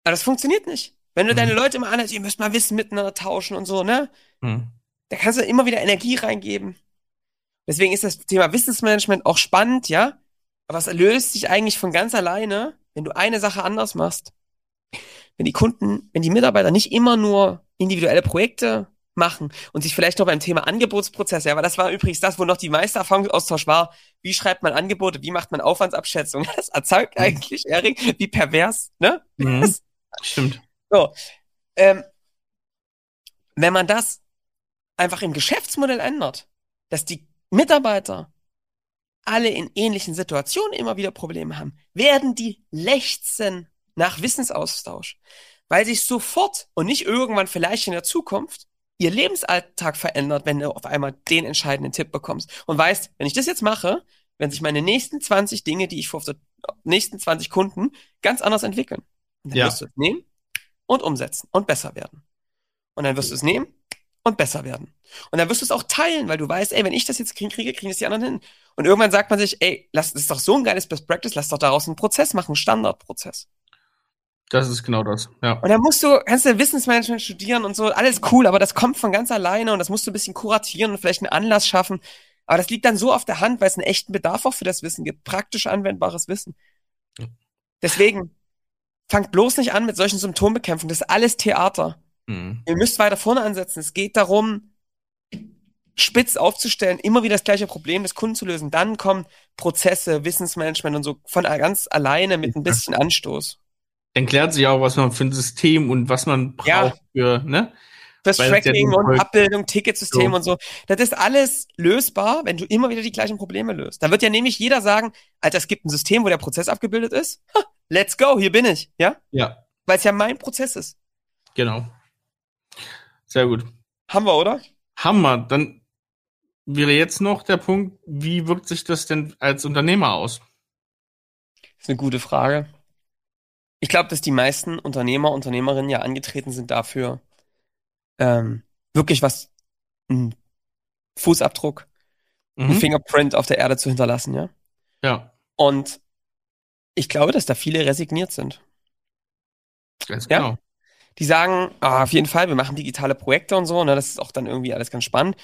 Aber das funktioniert nicht. Wenn du Mhm. deine Leute immer anhältst, ihr müsst mal Wissen miteinander tauschen und so, ne? Mhm. Da kannst du immer wieder Energie reingeben. Deswegen ist das Thema Wissensmanagement auch spannend, ja? Aber es löst sich eigentlich von ganz alleine, wenn du eine Sache anders machst. Wenn die Kunden, wenn die Mitarbeiter nicht immer nur individuelle Projekte machen und sich vielleicht noch beim Thema Angebotsprozess, ja, aber das war übrigens das, wo noch die meiste Erfahrungsaustausch war. Wie schreibt man Angebote? Wie macht man Aufwandsabschätzung? Das erzeugt eigentlich, Erik, wie pervers, ne? Mhm. Stimmt. So, ähm, wenn man das einfach im Geschäftsmodell ändert, dass die Mitarbeiter alle in ähnlichen Situationen immer wieder Probleme haben, werden die lechzen nach Wissensaustausch, weil sich sofort und nicht irgendwann vielleicht in der Zukunft ihr Lebensalltag verändert, wenn du auf einmal den entscheidenden Tipp bekommst und weißt, wenn ich das jetzt mache, werden sich meine nächsten 20 Dinge, die ich vor der nächsten 20 Kunden ganz anders entwickeln. Und dann Ja. wirst du es nehmen und umsetzen und besser werden. Und dann wirst du es nehmen und besser werden. Und dann wirst du es auch teilen, weil du weißt, ey, wenn ich das jetzt kriege, kriege, kriegen das die anderen hin. Und irgendwann sagt man sich, ey, lass, das ist doch so ein geiles Best Practice, lass doch daraus einen Prozess machen, einen Standardprozess. Das ist genau das, ja. Und dann musst du, kannst du Wissensmanagement studieren und so, alles cool, aber das kommt von ganz alleine und das musst du ein bisschen kuratieren und vielleicht einen Anlass schaffen. Aber das liegt dann so auf der Hand, weil es einen echten Bedarf auch für das Wissen gibt, praktisch anwendbares Wissen. Deswegen, fangt bloß nicht an mit solchen Symptombekämpfungen. Das ist alles Theater. Mhm. Ihr müsst weiter vorne ansetzen. Es geht darum, spitz aufzustellen, immer wieder das gleiche Problem des Kunden zu lösen. Dann kommen Prozesse, Wissensmanagement und so von ganz alleine mit ein bisschen Anstoß. Dann klärt sich auch, was man für ein System und was man braucht Ja. für, ne? Fürs Weil Tracking den und Erfolg- Abbildung, Ticketsystem So. und so. Das ist alles lösbar, wenn du immer wieder die gleichen Probleme löst. Da wird ja nämlich jeder sagen, Alter, es gibt ein System, wo der Prozess abgebildet ist. Ha, let's go, hier bin ich, ja? Ja, Weil es ja mein Prozess ist. genau. Sehr gut. Haben wir, oder? Hammer. Dann wäre jetzt noch der Punkt, wie wirkt sich das denn als Unternehmer aus? Das ist eine gute Frage. Ich glaube, dass die meisten Unternehmer, Unternehmerinnen ja angetreten sind dafür, ähm, wirklich was, einen Fußabdruck, einen Mhm. Fingerprint auf der Erde zu hinterlassen, ja? Ja, Und ich glaube, dass da viele resigniert sind. ganz Ja? genau. Die sagen, ah, auf jeden Fall, wir machen digitale Projekte und so, ne, das ist auch dann irgendwie alles ganz spannend.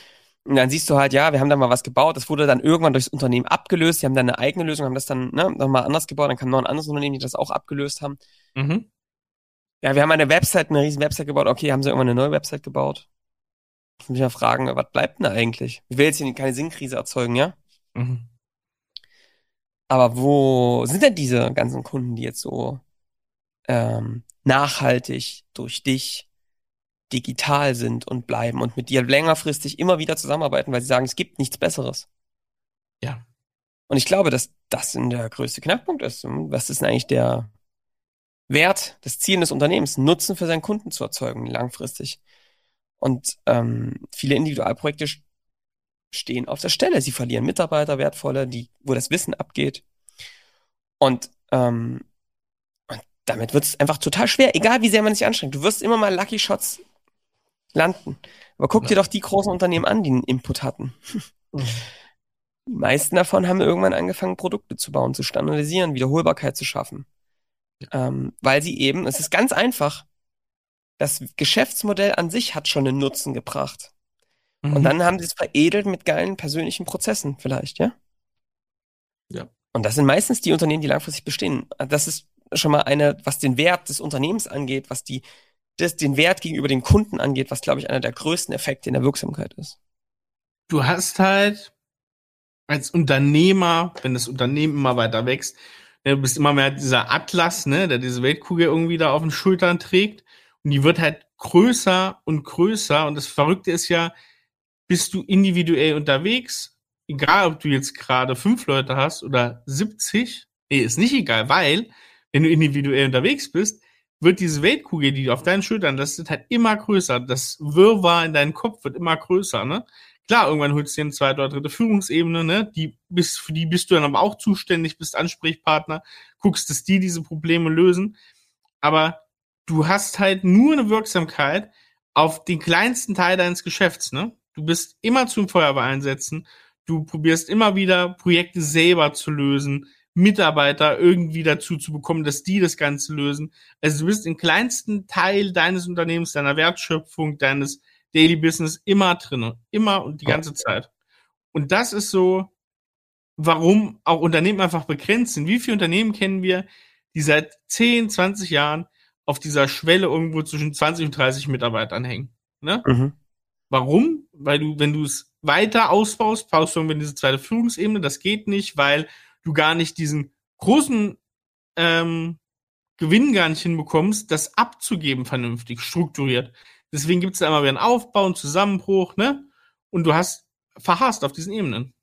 Und dann siehst du halt, ja, wir haben da mal was gebaut, das wurde dann irgendwann durchs Unternehmen abgelöst, die haben dann eine eigene Lösung, haben das dann ne, nochmal anders gebaut, dann kam noch ein anderes Unternehmen, die das auch abgelöst haben. Mhm. Ja, wir haben eine Website, eine riesen Website gebaut, okay, haben sie irgendwann eine neue Website gebaut? Ich muss mich ja fragen, was bleibt denn da eigentlich? Ich will jetzt hier keine Sinnkrise erzeugen, ja? Mhm. Aber wo sind denn diese ganzen Kunden, die jetzt so ähm, nachhaltig durch dich digital sind und bleiben und mit dir längerfristig immer wieder zusammenarbeiten, weil sie sagen, es gibt nichts Besseres? Ja. Und ich glaube, dass das in der größte Knackpunkt ist. Was ist denn eigentlich der Wert, das Ziel des Unternehmens, Nutzen für seinen Kunden zu erzeugen, langfristig? Und ähm, viele Individualprojekte st- stehen auf der Stelle. Sie verlieren Mitarbeiter, wertvolle, die, wo das Wissen abgeht. Und, ähm, und damit wird es einfach total schwer, egal wie sehr man sich anstrengt. Du wirst immer mal Lucky Shots landen. Aber guck Ja. dir doch die großen Unternehmen an, die einen Input hatten. Die meisten davon haben irgendwann angefangen, Produkte zu bauen, zu standardisieren, Wiederholbarkeit zu schaffen. Ähm, weil sie eben, es ist ganz einfach, das Geschäftsmodell an sich hat schon einen Nutzen gebracht. Mhm. Und dann haben sie es veredelt mit geilen persönlichen Prozessen vielleicht, ja? Ja. Und das sind meistens die Unternehmen, die langfristig bestehen. Das ist schon mal eine, was den Wert des Unternehmens angeht, was die, das, den Wert gegenüber dem Kunden angeht, was, glaube ich, einer der größten Effekte in der Wirksamkeit ist. du hast halt als Unternehmer, wenn das Unternehmen immer weiter wächst, ne, du bist immer mehr dieser Atlas, ne, der diese Weltkugel irgendwie da auf den Schultern trägt und die wird halt größer und größer und das Verrückte ist ja, bist du individuell unterwegs, egal ob du jetzt gerade fünf Leute hast oder 70, nee, ist nicht egal, weil wenn du individuell unterwegs bist, wird diese Weltkugel, die auf deinen Schultern lastet, halt immer größer. Das Wirrwarr in deinem Kopf wird immer größer, ne? Klar, irgendwann holst du dir eine zweite oder dritte Führungsebene, ne? Die bist, für die bist du dann aber auch zuständig, bist Ansprechpartner, guckst, dass die diese Probleme lösen. Aber du hast halt nur eine Wirksamkeit auf den kleinsten Teil deines Geschäfts, ne? Du bist immer zum Feuerwehr einsetzen. Du probierst immer wieder Projekte selber zu lösen, Mitarbeiter irgendwie dazu zu bekommen, dass die das Ganze lösen. Also du bist im kleinsten Teil deines Unternehmens, deiner Wertschöpfung, deines Daily Business immer drinne, immer und die ganze Zeit. Und das ist so, warum auch Unternehmen einfach begrenzt sind. Wie viele Unternehmen kennen wir, die seit 10, 20 Jahren auf dieser Schwelle irgendwo zwischen 20 und 30 Mitarbeitern hängen? Ne? Mhm. Warum? Weil du, wenn du es weiter ausbaust, baust du irgendwann diese zweite Führungsebene. Das geht nicht, weil du gar nicht diesen großen ähm, Gewinn gar nicht hinbekommst, das abzugeben vernünftig, strukturiert. Deswegen gibt es da immer wieder einen Aufbau, einen Zusammenbruch, ne? Und du hast verhasst auf diesen Ebenen.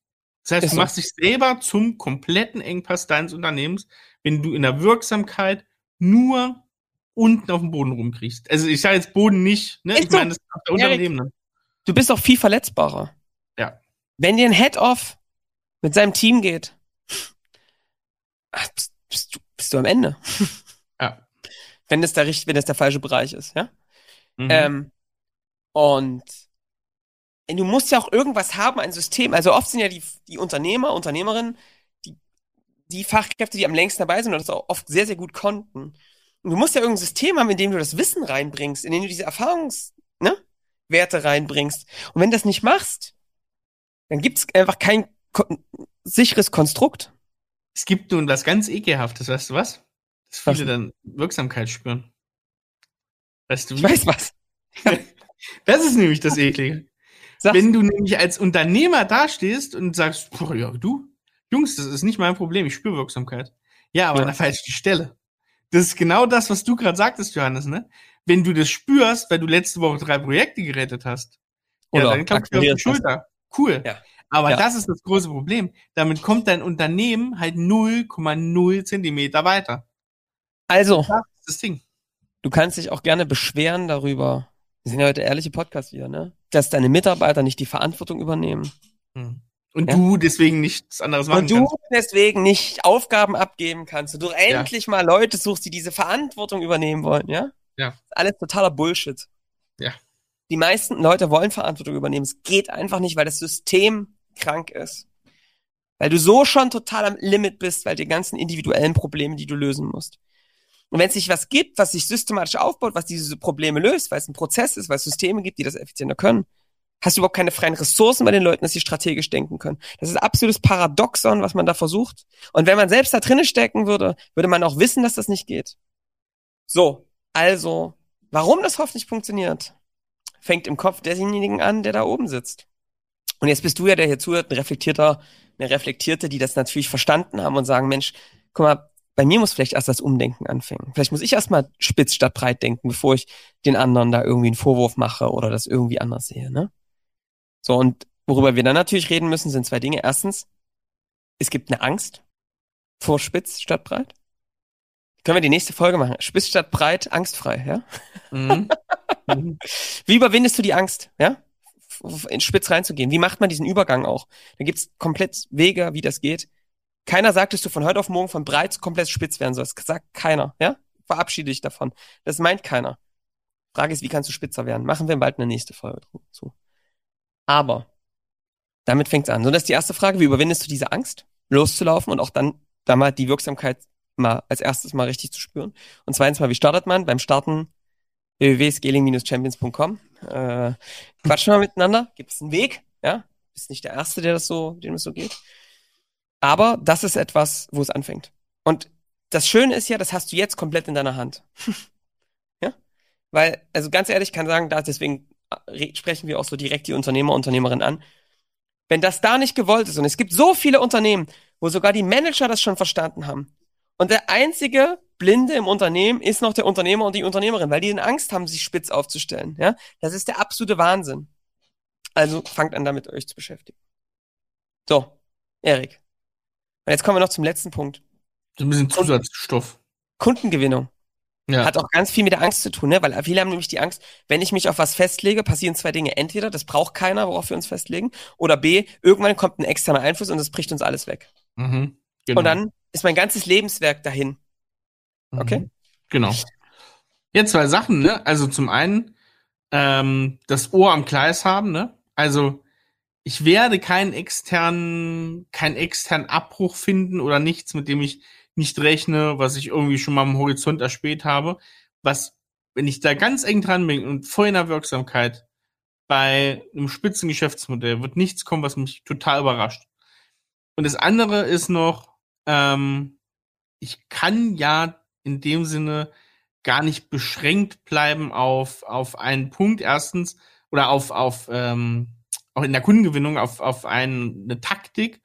Das heißt, du machst dich selber zum kompletten Engpass deines Unternehmens, wenn du in der Wirksamkeit nur unten auf dem Boden rumkriegst. Also ich sage jetzt Boden nicht, ne? Ist Ich meine, das ist auf der unteren Ebene. Du bist auch viel verletzbarer. Ja. Wenn dir ein Head-Off mit seinem Team geht, ach, bist, du, bist du am Ende. Ja. Wenn das der, wenn das der falsche Bereich ist, ja? Mhm. Ähm, und du musst ja auch irgendwas haben, ein System. Also oft sind ja die, die Unternehmer, Unternehmerinnen, die, die Fachkräfte, die am längsten dabei sind und das auch oft sehr, sehr gut konnten. Du musst ja irgendein System haben, in dem du das Wissen reinbringst, in dem du diese Erfahrungswerte ne, Werte reinbringst. Und wenn du das nicht machst, dann gibt's einfach kein ko sicheres Konstrukt. Es gibt nun was ganz Ekelhaftes, weißt du was? Dass viele Was? dann Wirksamkeit spüren. Weißt du Ich wie? weiß was. Das ist nämlich das Eklige. Sag's. Wenn du nämlich als Unternehmer dastehst und sagst, ja, du, Jungs, das ist nicht mein Problem, ich spüre Wirksamkeit. Ja, aber Ja. an der falschen Stelle. Das ist genau das, was du gerade sagtest, Johannes, ne? Wenn du das spürst, weil du letzte Woche drei Projekte gerettet hast, ja, Oder dann klappt dir auf die. Schulter. Cool. Ja. Aber Ja. das ist das große Problem. Damit kommt dein Unternehmen halt 0,0 Zentimeter weiter. Also, Das ist das Ding. du kannst dich auch gerne beschweren darüber. Wir sind ja heute ehrliche Podcast wieder, ne? Dass deine Mitarbeiter nicht die Verantwortung übernehmen. Hm. Und Ja. du deswegen nichts anderes machen Und du kannst. deswegen nicht Aufgaben abgeben kannst und du endlich mal Leute suchst, die diese Verantwortung übernehmen wollen, ja? Ja. Alles totaler Bullshit. Die meisten Leute wollen Verantwortung übernehmen. Es geht einfach nicht, weil das System krank ist. Weil du so schon total am Limit bist, weil die ganzen individuellen Probleme, die du lösen musst. Und wenn es nicht was gibt, was sich systematisch aufbaut, was diese Probleme löst, weil es ein Prozess ist, weil es Systeme gibt, die das effizienter können, hast du überhaupt keine freien Ressourcen bei den Leuten, dass sie strategisch denken können. Das ist absolutes Paradoxon, was man da versucht. Und wenn man selbst da drinnen stecken würde, würde man auch wissen, dass das nicht geht. So, also, warum das hoffentlich funktioniert, fängt im Kopf desjenigen an, der da oben sitzt. Und jetzt bist du ja, der hier zuhört, ein reflektierter, eine Reflektierte, die das natürlich verstanden haben und sagen, Mensch, guck mal, bei mir muss vielleicht erst das Umdenken anfangen. Vielleicht muss ich erst mal spitz statt breit denken, bevor ich den anderen da irgendwie einen Vorwurf mache oder das irgendwie anders sehe, ne? So, und worüber wir dann natürlich reden müssen, sind zwei Dinge. Erstens, es gibt eine Angst vor spitz statt breit. Können wir die nächste Folge machen? Spitz statt breit, angstfrei, ja? Mhm. Mhm. Wie überwindest du die Angst, ja? In spitz reinzugehen. Wie macht man diesen Übergang auch? Da gibt's komplett Wege, wie das geht. Keiner sagt, dass du von heute auf morgen von breit zu komplett spitz werden sollst. Das sagt keiner, ja? Verabschiede dich davon. Das meint keiner. Frage ist, wie kannst du spitzer werden? Machen wir bald eine nächste Folge zu. Aber damit fängt's an. So, das ist die erste Frage. Wie überwindest du diese Angst, loszulaufen und auch dann da mal die Wirksamkeit mal als erstes mal richtig zu spüren? Und zweitens mal, wie startet man? Beim Starten www.scaling-champions.com. Äh, quatschen wir miteinander. Gibt es einen Weg? Ja, bist nicht der Erste, der das so, dem es so geht. Aber das ist etwas, wo es anfängt. Und das Schöne ist ja, das hast du jetzt komplett in deiner Hand. ja, weil also ganz ehrlich, ich kann sagen, da deswegen re- sprechen wir auch so direkt die Unternehmer, Unternehmerin an. Wenn das da nicht gewollt ist und es gibt so viele Unternehmen, wo sogar die Manager das schon verstanden haben. Und der einzige Blinde im Unternehmen ist noch der Unternehmer und die Unternehmerin, weil die dann Angst haben, sich spitz aufzustellen. Ja, das ist der absolute Wahnsinn. Also fangt an, damit euch zu beschäftigen. So, Erik. Und jetzt kommen wir noch zum letzten Punkt. So ein bisschen Zusatzstoff. Kundengewinnung Ja. hat auch ganz viel mit der Angst zu tun, ne? Weil viele haben nämlich die Angst, wenn ich mich auf was festlege, passieren zwei Dinge. Entweder das braucht keiner, worauf wir uns festlegen, oder B, irgendwann kommt ein externer Einfluss und das bricht uns alles weg. Mhm. Genau. Und dann ist mein ganzes Lebenswerk dahin. okay. Mhm. Genau. Jetzt zwei Sachen, ne? Also zum einen ähm, das Ohr am Gleis haben, ne? Also ich werde keinen externen, keinen externen Abbruch finden oder nichts, mit dem ich nicht rechne, was ich irgendwie schon mal am Horizont erspäht habe. Was, wenn ich da ganz eng dran bin und voll in der Wirksamkeit bei einem spitzen Geschäftsmodell wird nichts kommen, was mich total überrascht. Und das andere ist noch, ähm, ich kann ja in dem Sinne gar nicht beschränkt bleiben auf, auf einen Punkt erstens oder auf, auf ähm, auch in der Kundengewinnung auf, auf ein, eine Taktik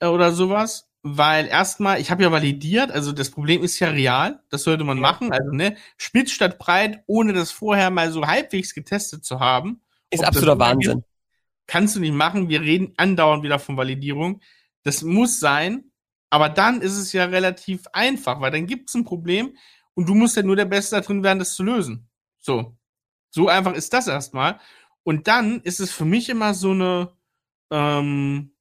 äh, oder sowas. Weil erstmal, ich habe ja validiert, also das Problem ist ja real, das sollte man machen. Also ne, spitz statt breit, ohne das vorher mal so halbwegs getestet zu haben. Ist absoluter Wahnsinn. kannst du nicht machen. Wir reden andauernd wieder von Validierung. Das muss sein, aber dann ist es ja relativ einfach, weil dann gibt es ein Problem und du musst ja nur der Beste da drin werden, das zu lösen. So. So einfach ist das erstmal. Und dann ist es für mich immer so eine, ähm,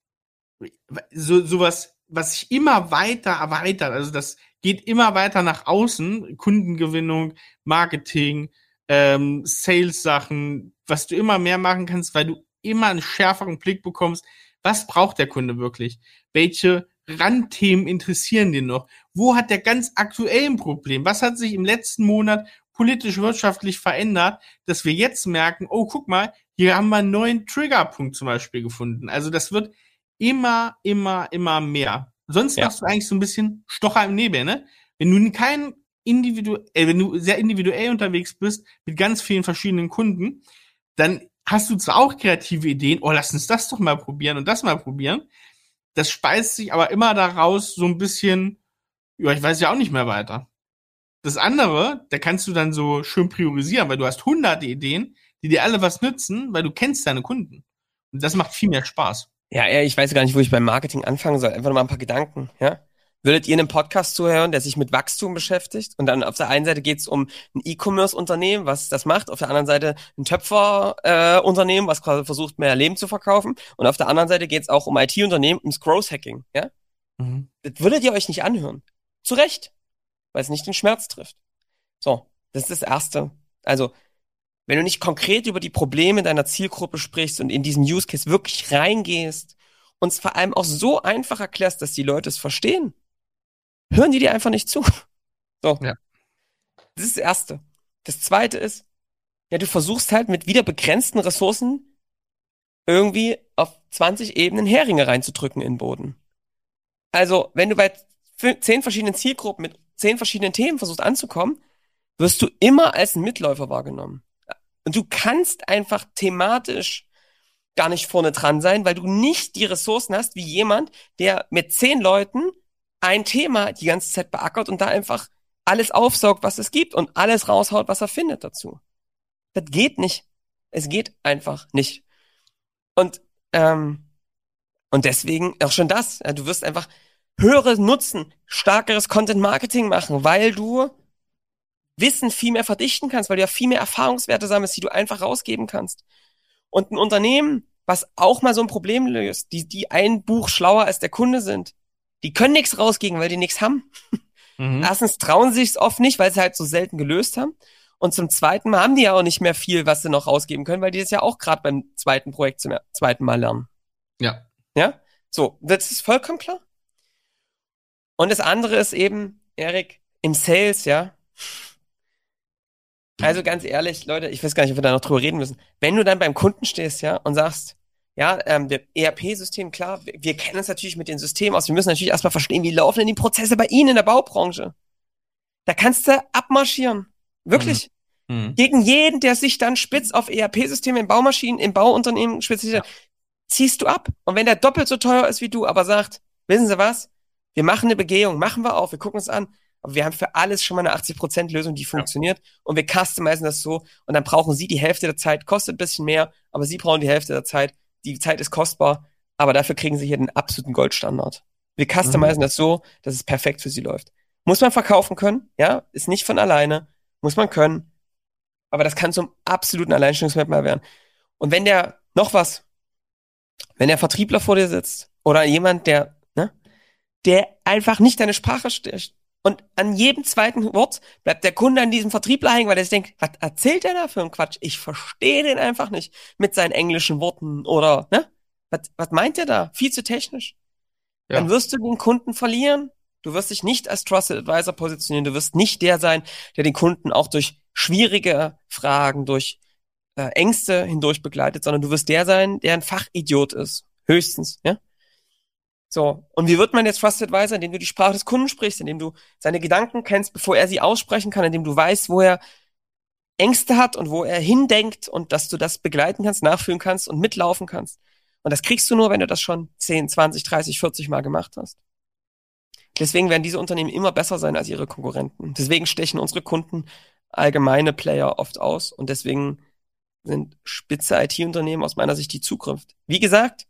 so, sowas, was sich immer weiter erweitert. Also das geht immer weiter nach außen. Kundengewinnung, Marketing, ähm, Sales-Sachen, was du immer mehr machen kannst, weil du immer einen schärferen Blick bekommst, was braucht der Kunde wirklich? Welche Randthemen interessieren den noch? Wo hat der ganz aktuell ein Problem? Was hat sich im letzten Monat politisch, wirtschaftlich verändert, dass wir jetzt merken, oh, guck mal, hier haben wir einen neuen Triggerpunkt zum Beispiel gefunden. Also das wird immer, immer, immer mehr. Sonst ja. machst du eigentlich so ein bisschen Stocher im Nebel, ne? Wenn du kein individuell, äh, wenn du sehr individuell unterwegs bist mit ganz vielen verschiedenen Kunden, dann hast du zwar auch kreative Ideen, oh, lass uns das doch mal probieren und das mal probieren. Das speist sich aber immer daraus so ein bisschen, ja, ich weiß ja auch nicht mehr weiter. Das andere, da kannst du dann so schön priorisieren, weil du hast hunderte Ideen, die dir alle was nützen, weil du kennst deine Kunden. Und das macht viel mehr Spaß. Ja, ich weiß gar nicht, wo ich beim Marketing anfangen soll. Einfach mal ein paar Gedanken, ja. Würdet ihr einen Podcast zuhören, der sich mit Wachstum beschäftigt? Und dann auf der einen Seite geht es um ein E-Commerce-Unternehmen, was das macht. Auf der anderen Seite ein Töpfer-Unternehmen, äh, was quasi versucht, mehr Leben zu verkaufen. Und auf der anderen Seite geht es auch um IT-Unternehmen, ums Growth-Hacking. Ja? Mhm. Das würdet ihr euch nicht anhören. Zu Recht. Weil es nicht den Schmerz trifft. So, das ist das Erste. Also, wenn du nicht konkret über die Probleme deiner Zielgruppe sprichst und in diesen Use Case wirklich reingehst und es vor allem auch so einfach erklärst, dass die Leute es verstehen, hören die dir einfach nicht zu. So. Ja. Das ist das Erste. Das Zweite ist, ja, du versuchst halt mit wieder begrenzten Ressourcen irgendwie auf 20 Ebenen Heringe reinzudrücken in den Boden. Also, wenn du bei zehn verschiedenen Zielgruppen mit zehn verschiedenen Themen versuchst anzukommen, wirst du immer als ein Mitläufer wahrgenommen. Und du kannst einfach thematisch gar nicht vorne dran sein, weil du nicht die Ressourcen hast wie jemand, der mit zehn Leuten ein Thema die ganze Zeit beackert und da einfach alles aufsaugt, was es gibt und alles raushaut, was er findet dazu. Das geht nicht. Es geht einfach nicht. Und ähm, und deswegen auch schon das. Ja, du wirst einfach höhere Nutzen, starkeres Content Marketing machen, weil du Wissen viel mehr verdichten kannst, weil du ja viel mehr Erfahrungswerte sammelst, die du einfach rausgeben kannst. Und ein Unternehmen, was auch mal so ein Problem löst, die, die ein Buch schlauer als der Kunde sind, die können nichts rausgeben, weil die nichts haben. Mhm. Erstens trauen sie sich oft nicht, weil sie halt so selten gelöst haben. Und zum zweiten Mal haben die ja auch nicht mehr viel, was sie noch rausgeben können, weil die das ja auch gerade beim zweiten Projekt zum zweiten Mal lernen. Ja. Ja? So, das ist vollkommen klar. Und das andere ist eben, Erik, im Sales, ja. Also ganz ehrlich, Leute, ich weiß gar nicht, ob wir da noch drüber reden müssen. Wenn du dann beim Kunden stehst, ja, und sagst, ja, ähm, der ERP-System, klar, wir, wir, kennen uns natürlich mit den Systemen aus. Wir müssen natürlich erstmal verstehen, wie laufen denn die Prozesse bei Ihnen in der Baubranche. Da kannst du abmarschieren. Wirklich. Mhm. Mhm. Gegen jeden, der sich dann spitz auf ERP-Systeme in Baumaschinen, im Bauunternehmen spezialisiert, ja. ziehst du ab. Und wenn der doppelt so teuer ist wie du, aber sagt, wissen Sie was? Wir machen eine Begehung, machen wir auf, wir gucken uns an. Aber wir haben für alles schon mal eine 80% Lösung, die funktioniert. Ja. Und wir customizen das so. Und dann brauchen Sie die Hälfte der Zeit, kostet ein bisschen mehr, aber Sie brauchen die Hälfte der Zeit die Zeit ist kostbar, aber dafür kriegen sie hier den absoluten Goldstandard. Wir customizen mhm. das so, dass es perfekt für sie läuft. Muss man verkaufen können, ja, ist nicht von alleine, muss man können, aber das kann zum absoluten Alleinstellungsmerkmal werden. Und wenn der, noch was, wenn der Vertriebler vor dir sitzt oder jemand, der, ne, der einfach nicht deine Sprache an jedem zweiten Wort bleibt der Kunde an diesem Vertriebler hängen, weil er sich denkt, was erzählt der da für einen Quatsch? Ich verstehe den einfach nicht mit seinen englischen Worten oder, ne? Was, was meint der da? Viel zu technisch. Ja. Dann wirst du den Kunden verlieren. Du wirst dich nicht als Trusted Advisor positionieren. Du wirst nicht der sein, der den Kunden auch durch schwierige Fragen, durch äh, Ängste hindurch begleitet, sondern du wirst der sein, der ein Fachidiot ist. Höchstens, ja? So. Und wie wird man jetzt Trusted Advisor? Indem du die Sprache des Kunden sprichst, indem du seine Gedanken kennst, bevor er sie aussprechen kann, indem du weißt, wo er Ängste hat und wo er hindenkt und dass du das begleiten kannst, nachfühlen kannst und mitlaufen kannst. Und das kriegst du nur, wenn du das schon 10, 20, 30, 40 Mal gemacht hast. Deswegen werden diese Unternehmen immer besser sein als ihre Konkurrenten. Deswegen stechen unsere Kunden allgemeine Player oft aus und deswegen sind spitze IT-Unternehmen aus meiner Sicht die Zukunft. Wie gesagt,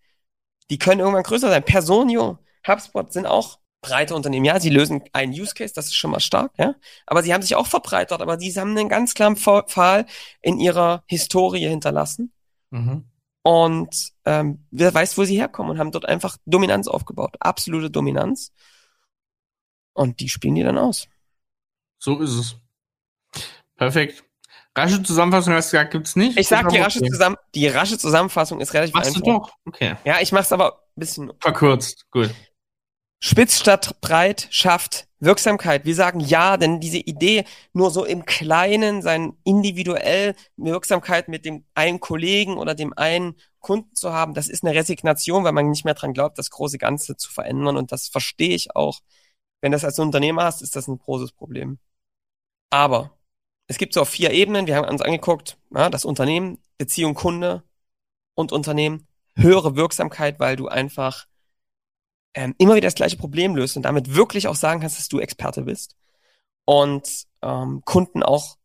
die können irgendwann größer sein. Personio, HubSpot sind auch breite Unternehmen. Ja, sie lösen einen Use Case, das ist schon mal stark, ja. Aber sie haben sich auch verbreitert, aber die haben einen ganz klaren Pfahl in ihrer Historie hinterlassen. Mhm. Und ähm, wer weiß, wo sie herkommen und haben dort einfach Dominanz aufgebaut. Absolute Dominanz. Und die spielen die dann aus. So ist es. Perfekt. Rasche Zusammenfassung hast du gesagt, gibt's nicht? Ich sag, die rasche, Zusamm die rasche Zusammenfassung ist relativ Machst einfach. du doch? Okay. Ja, ich mach's aber ein bisschen verkürzt. Gut. Spitz statt breit schafft Wirksamkeit. Wir sagen ja, denn diese Idee, nur so im Kleinen sein individuell Wirksamkeit mit dem einen Kollegen oder dem einen Kunden zu haben, das ist eine Resignation, weil man nicht mehr dran glaubt, das große Ganze zu verändern. Und das verstehe ich auch. Wenn das als Unternehmer hast, ist das ein großes Problem. Aber es gibt so auf vier Ebenen. Wir haben uns angeguckt, ja, das Unternehmen, Beziehung Kunde und Unternehmen, höhere Wirksamkeit, weil du einfach ähm, immer wieder das gleiche Problem löst und damit wirklich auch sagen kannst, dass du Experte bist und ähm, Kunden auch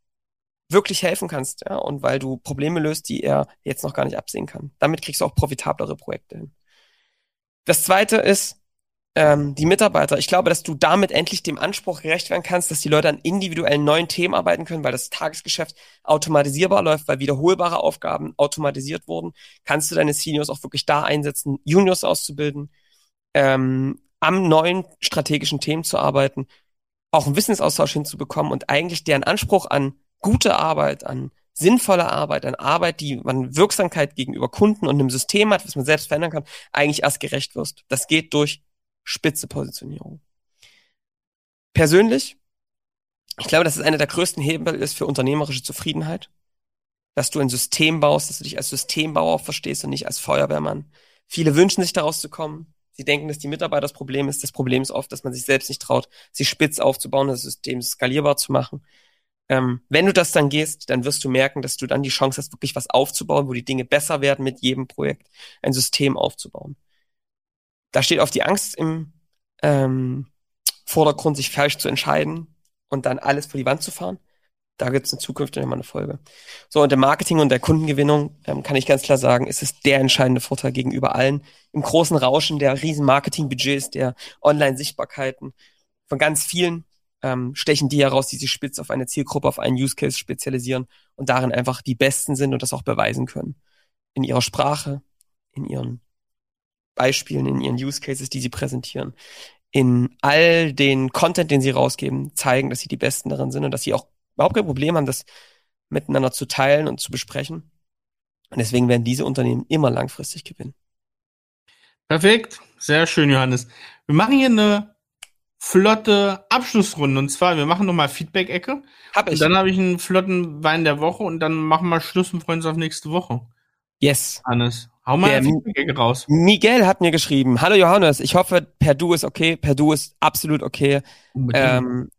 wirklich helfen kannst, ja, und weil du Probleme löst, die er jetzt noch gar nicht absehen kann. Damit kriegst du auch profitablere Projekte hin. Das zweite ist, ähm, die Mitarbeiter. Ich glaube, dass du damit endlich dem Anspruch gerecht werden kannst, dass die Leute an individuellen neuen Themen arbeiten können, weil das Tagesgeschäft automatisierbar läuft, weil wiederholbare Aufgaben automatisiert wurden. Kannst du deine Seniors auch wirklich da einsetzen, Juniors auszubilden, ähm, am neuen strategischen Themen zu arbeiten, auch einen Wissensaustausch hinzubekommen und eigentlich deren Anspruch an gute Arbeit, an sinnvolle Arbeit, an Arbeit, die man Wirksamkeit gegenüber Kunden und einem System hat, was man selbst verändern kann, eigentlich erst gerecht wirst. Das geht durch spitze Positionierung. Persönlich, ich glaube, dass es einer der größten Hebel ist für unternehmerische Zufriedenheit, dass du ein System baust, dass du dich als Systembauer verstehst und nicht als Feuerwehrmann. Viele wünschen sich daraus zu kommen. Sie denken, dass die Mitarbeiter das Problem ist. Das Problem ist oft, dass man sich selbst nicht traut, sich spitz aufzubauen, das System skalierbar zu machen. Ähm, wenn du das dann gehst, dann wirst du merken, dass du dann die Chance hast, wirklich was aufzubauen, wo die Dinge besser werden mit jedem Projekt, ein System aufzubauen. Da steht auf die Angst im ähm, Vordergrund, sich falsch zu entscheiden und dann alles vor die Wand zu fahren. Da gibt es in Zukunft mal eine Folge. So, und der Marketing und der Kundengewinnung ähm, kann ich ganz klar sagen, ist es der entscheidende Vorteil gegenüber allen. Im großen Rauschen der riesen Marketingbudgets, der Online-Sichtbarkeiten von ganz vielen ähm, stechen die heraus, die sich spitz auf eine Zielgruppe, auf einen Use Case spezialisieren und darin einfach die Besten sind und das auch beweisen können. In ihrer Sprache, in ihren Beispielen, in ihren Use Cases, die sie präsentieren, in all den Content, den sie rausgeben, zeigen, dass sie die Besten darin sind und dass sie auch überhaupt kein Problem haben, das miteinander zu teilen und zu besprechen. Und deswegen werden diese Unternehmen immer langfristig gewinnen. Perfekt. Sehr schön, Johannes. Wir machen hier eine flotte Abschlussrunde. Und zwar, wir machen nochmal Feedback-Ecke. Hab ich. Und dann habe ich einen flotten Wein der Woche und dann machen wir Schluss und freuen uns auf nächste Woche. Yes. Hannes, hau mal Feedback raus. Miguel hat mir geschrieben, hallo Johannes, ich hoffe, per Du ist okay. Per Du ist absolut okay. Ähm,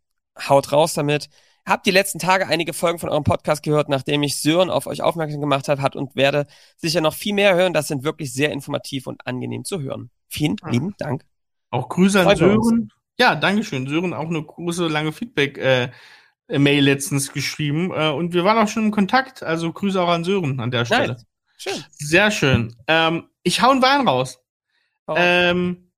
haut raus damit. Hab die letzten Tage einige Folgen von eurem Podcast gehört, nachdem ich Sören auf euch aufmerksam gemacht habe, hat und werde sicher noch viel mehr hören. Das sind wirklich sehr informativ und angenehm zu hören. Vielen ja. lieben Dank. Auch Grüße an Sören. Ja, Dankeschön. Sören auch eine große, lange Feedback, äh, Mail letztens geschrieben äh, und wir waren auch schon im Kontakt, also Grüße auch an Sören an der Stelle. Nice. Schön. Sehr schön. Ähm, ich hau einen Wein raus. Oh. Ähm,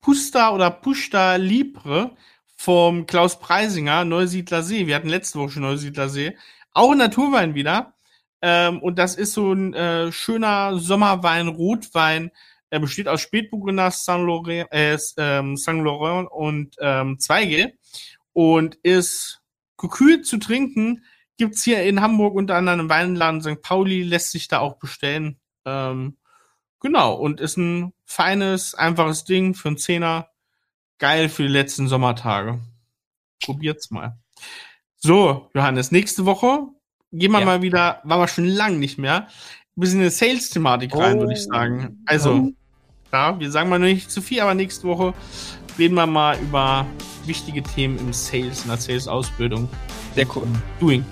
Pusta oder Pusta Libre vom Klaus Preisinger, Neusiedler See. Wir hatten letzte Woche schon Neusiedler See. Auch ein Naturwein wieder. Ähm, und das ist so ein äh, schöner Sommerwein, Rotwein. Er besteht aus Spätburgunder, Saint Laurent, äh, ähm, Saint Laurent und ähm, Zweige und ist gekühlt zu trinken. Gibt's hier in Hamburg unter anderem im Weinladen St. Pauli, lässt sich da auch bestellen. Ähm, genau, und ist ein feines, einfaches Ding für einen Zehner geil für die letzten Sommertage. Probiert's mal. So, Johannes, nächste Woche gehen wir ja. mal wieder, war wir schon lang nicht mehr, ein bisschen in eine Sales-Thematik rein, oh. würde ich sagen. Also, oh. ja, wir sagen mal noch nicht zu viel, aber nächste Woche reden wir mal über wichtige Themen im Sales, in der Sales-Ausbildung. Sehr cool. Doing.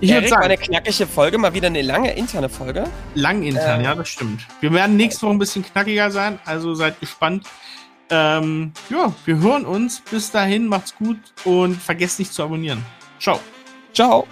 Ich würde sagen, eine knackige Folge, mal wieder eine lange interne Folge. Lang intern, äh, ja, das stimmt. Wir werden nächste Woche ein bisschen knackiger sein, also seid gespannt. Ähm, ja, wir hören uns. Bis dahin, macht's gut und vergesst nicht zu abonnieren. Ciao. Ciao.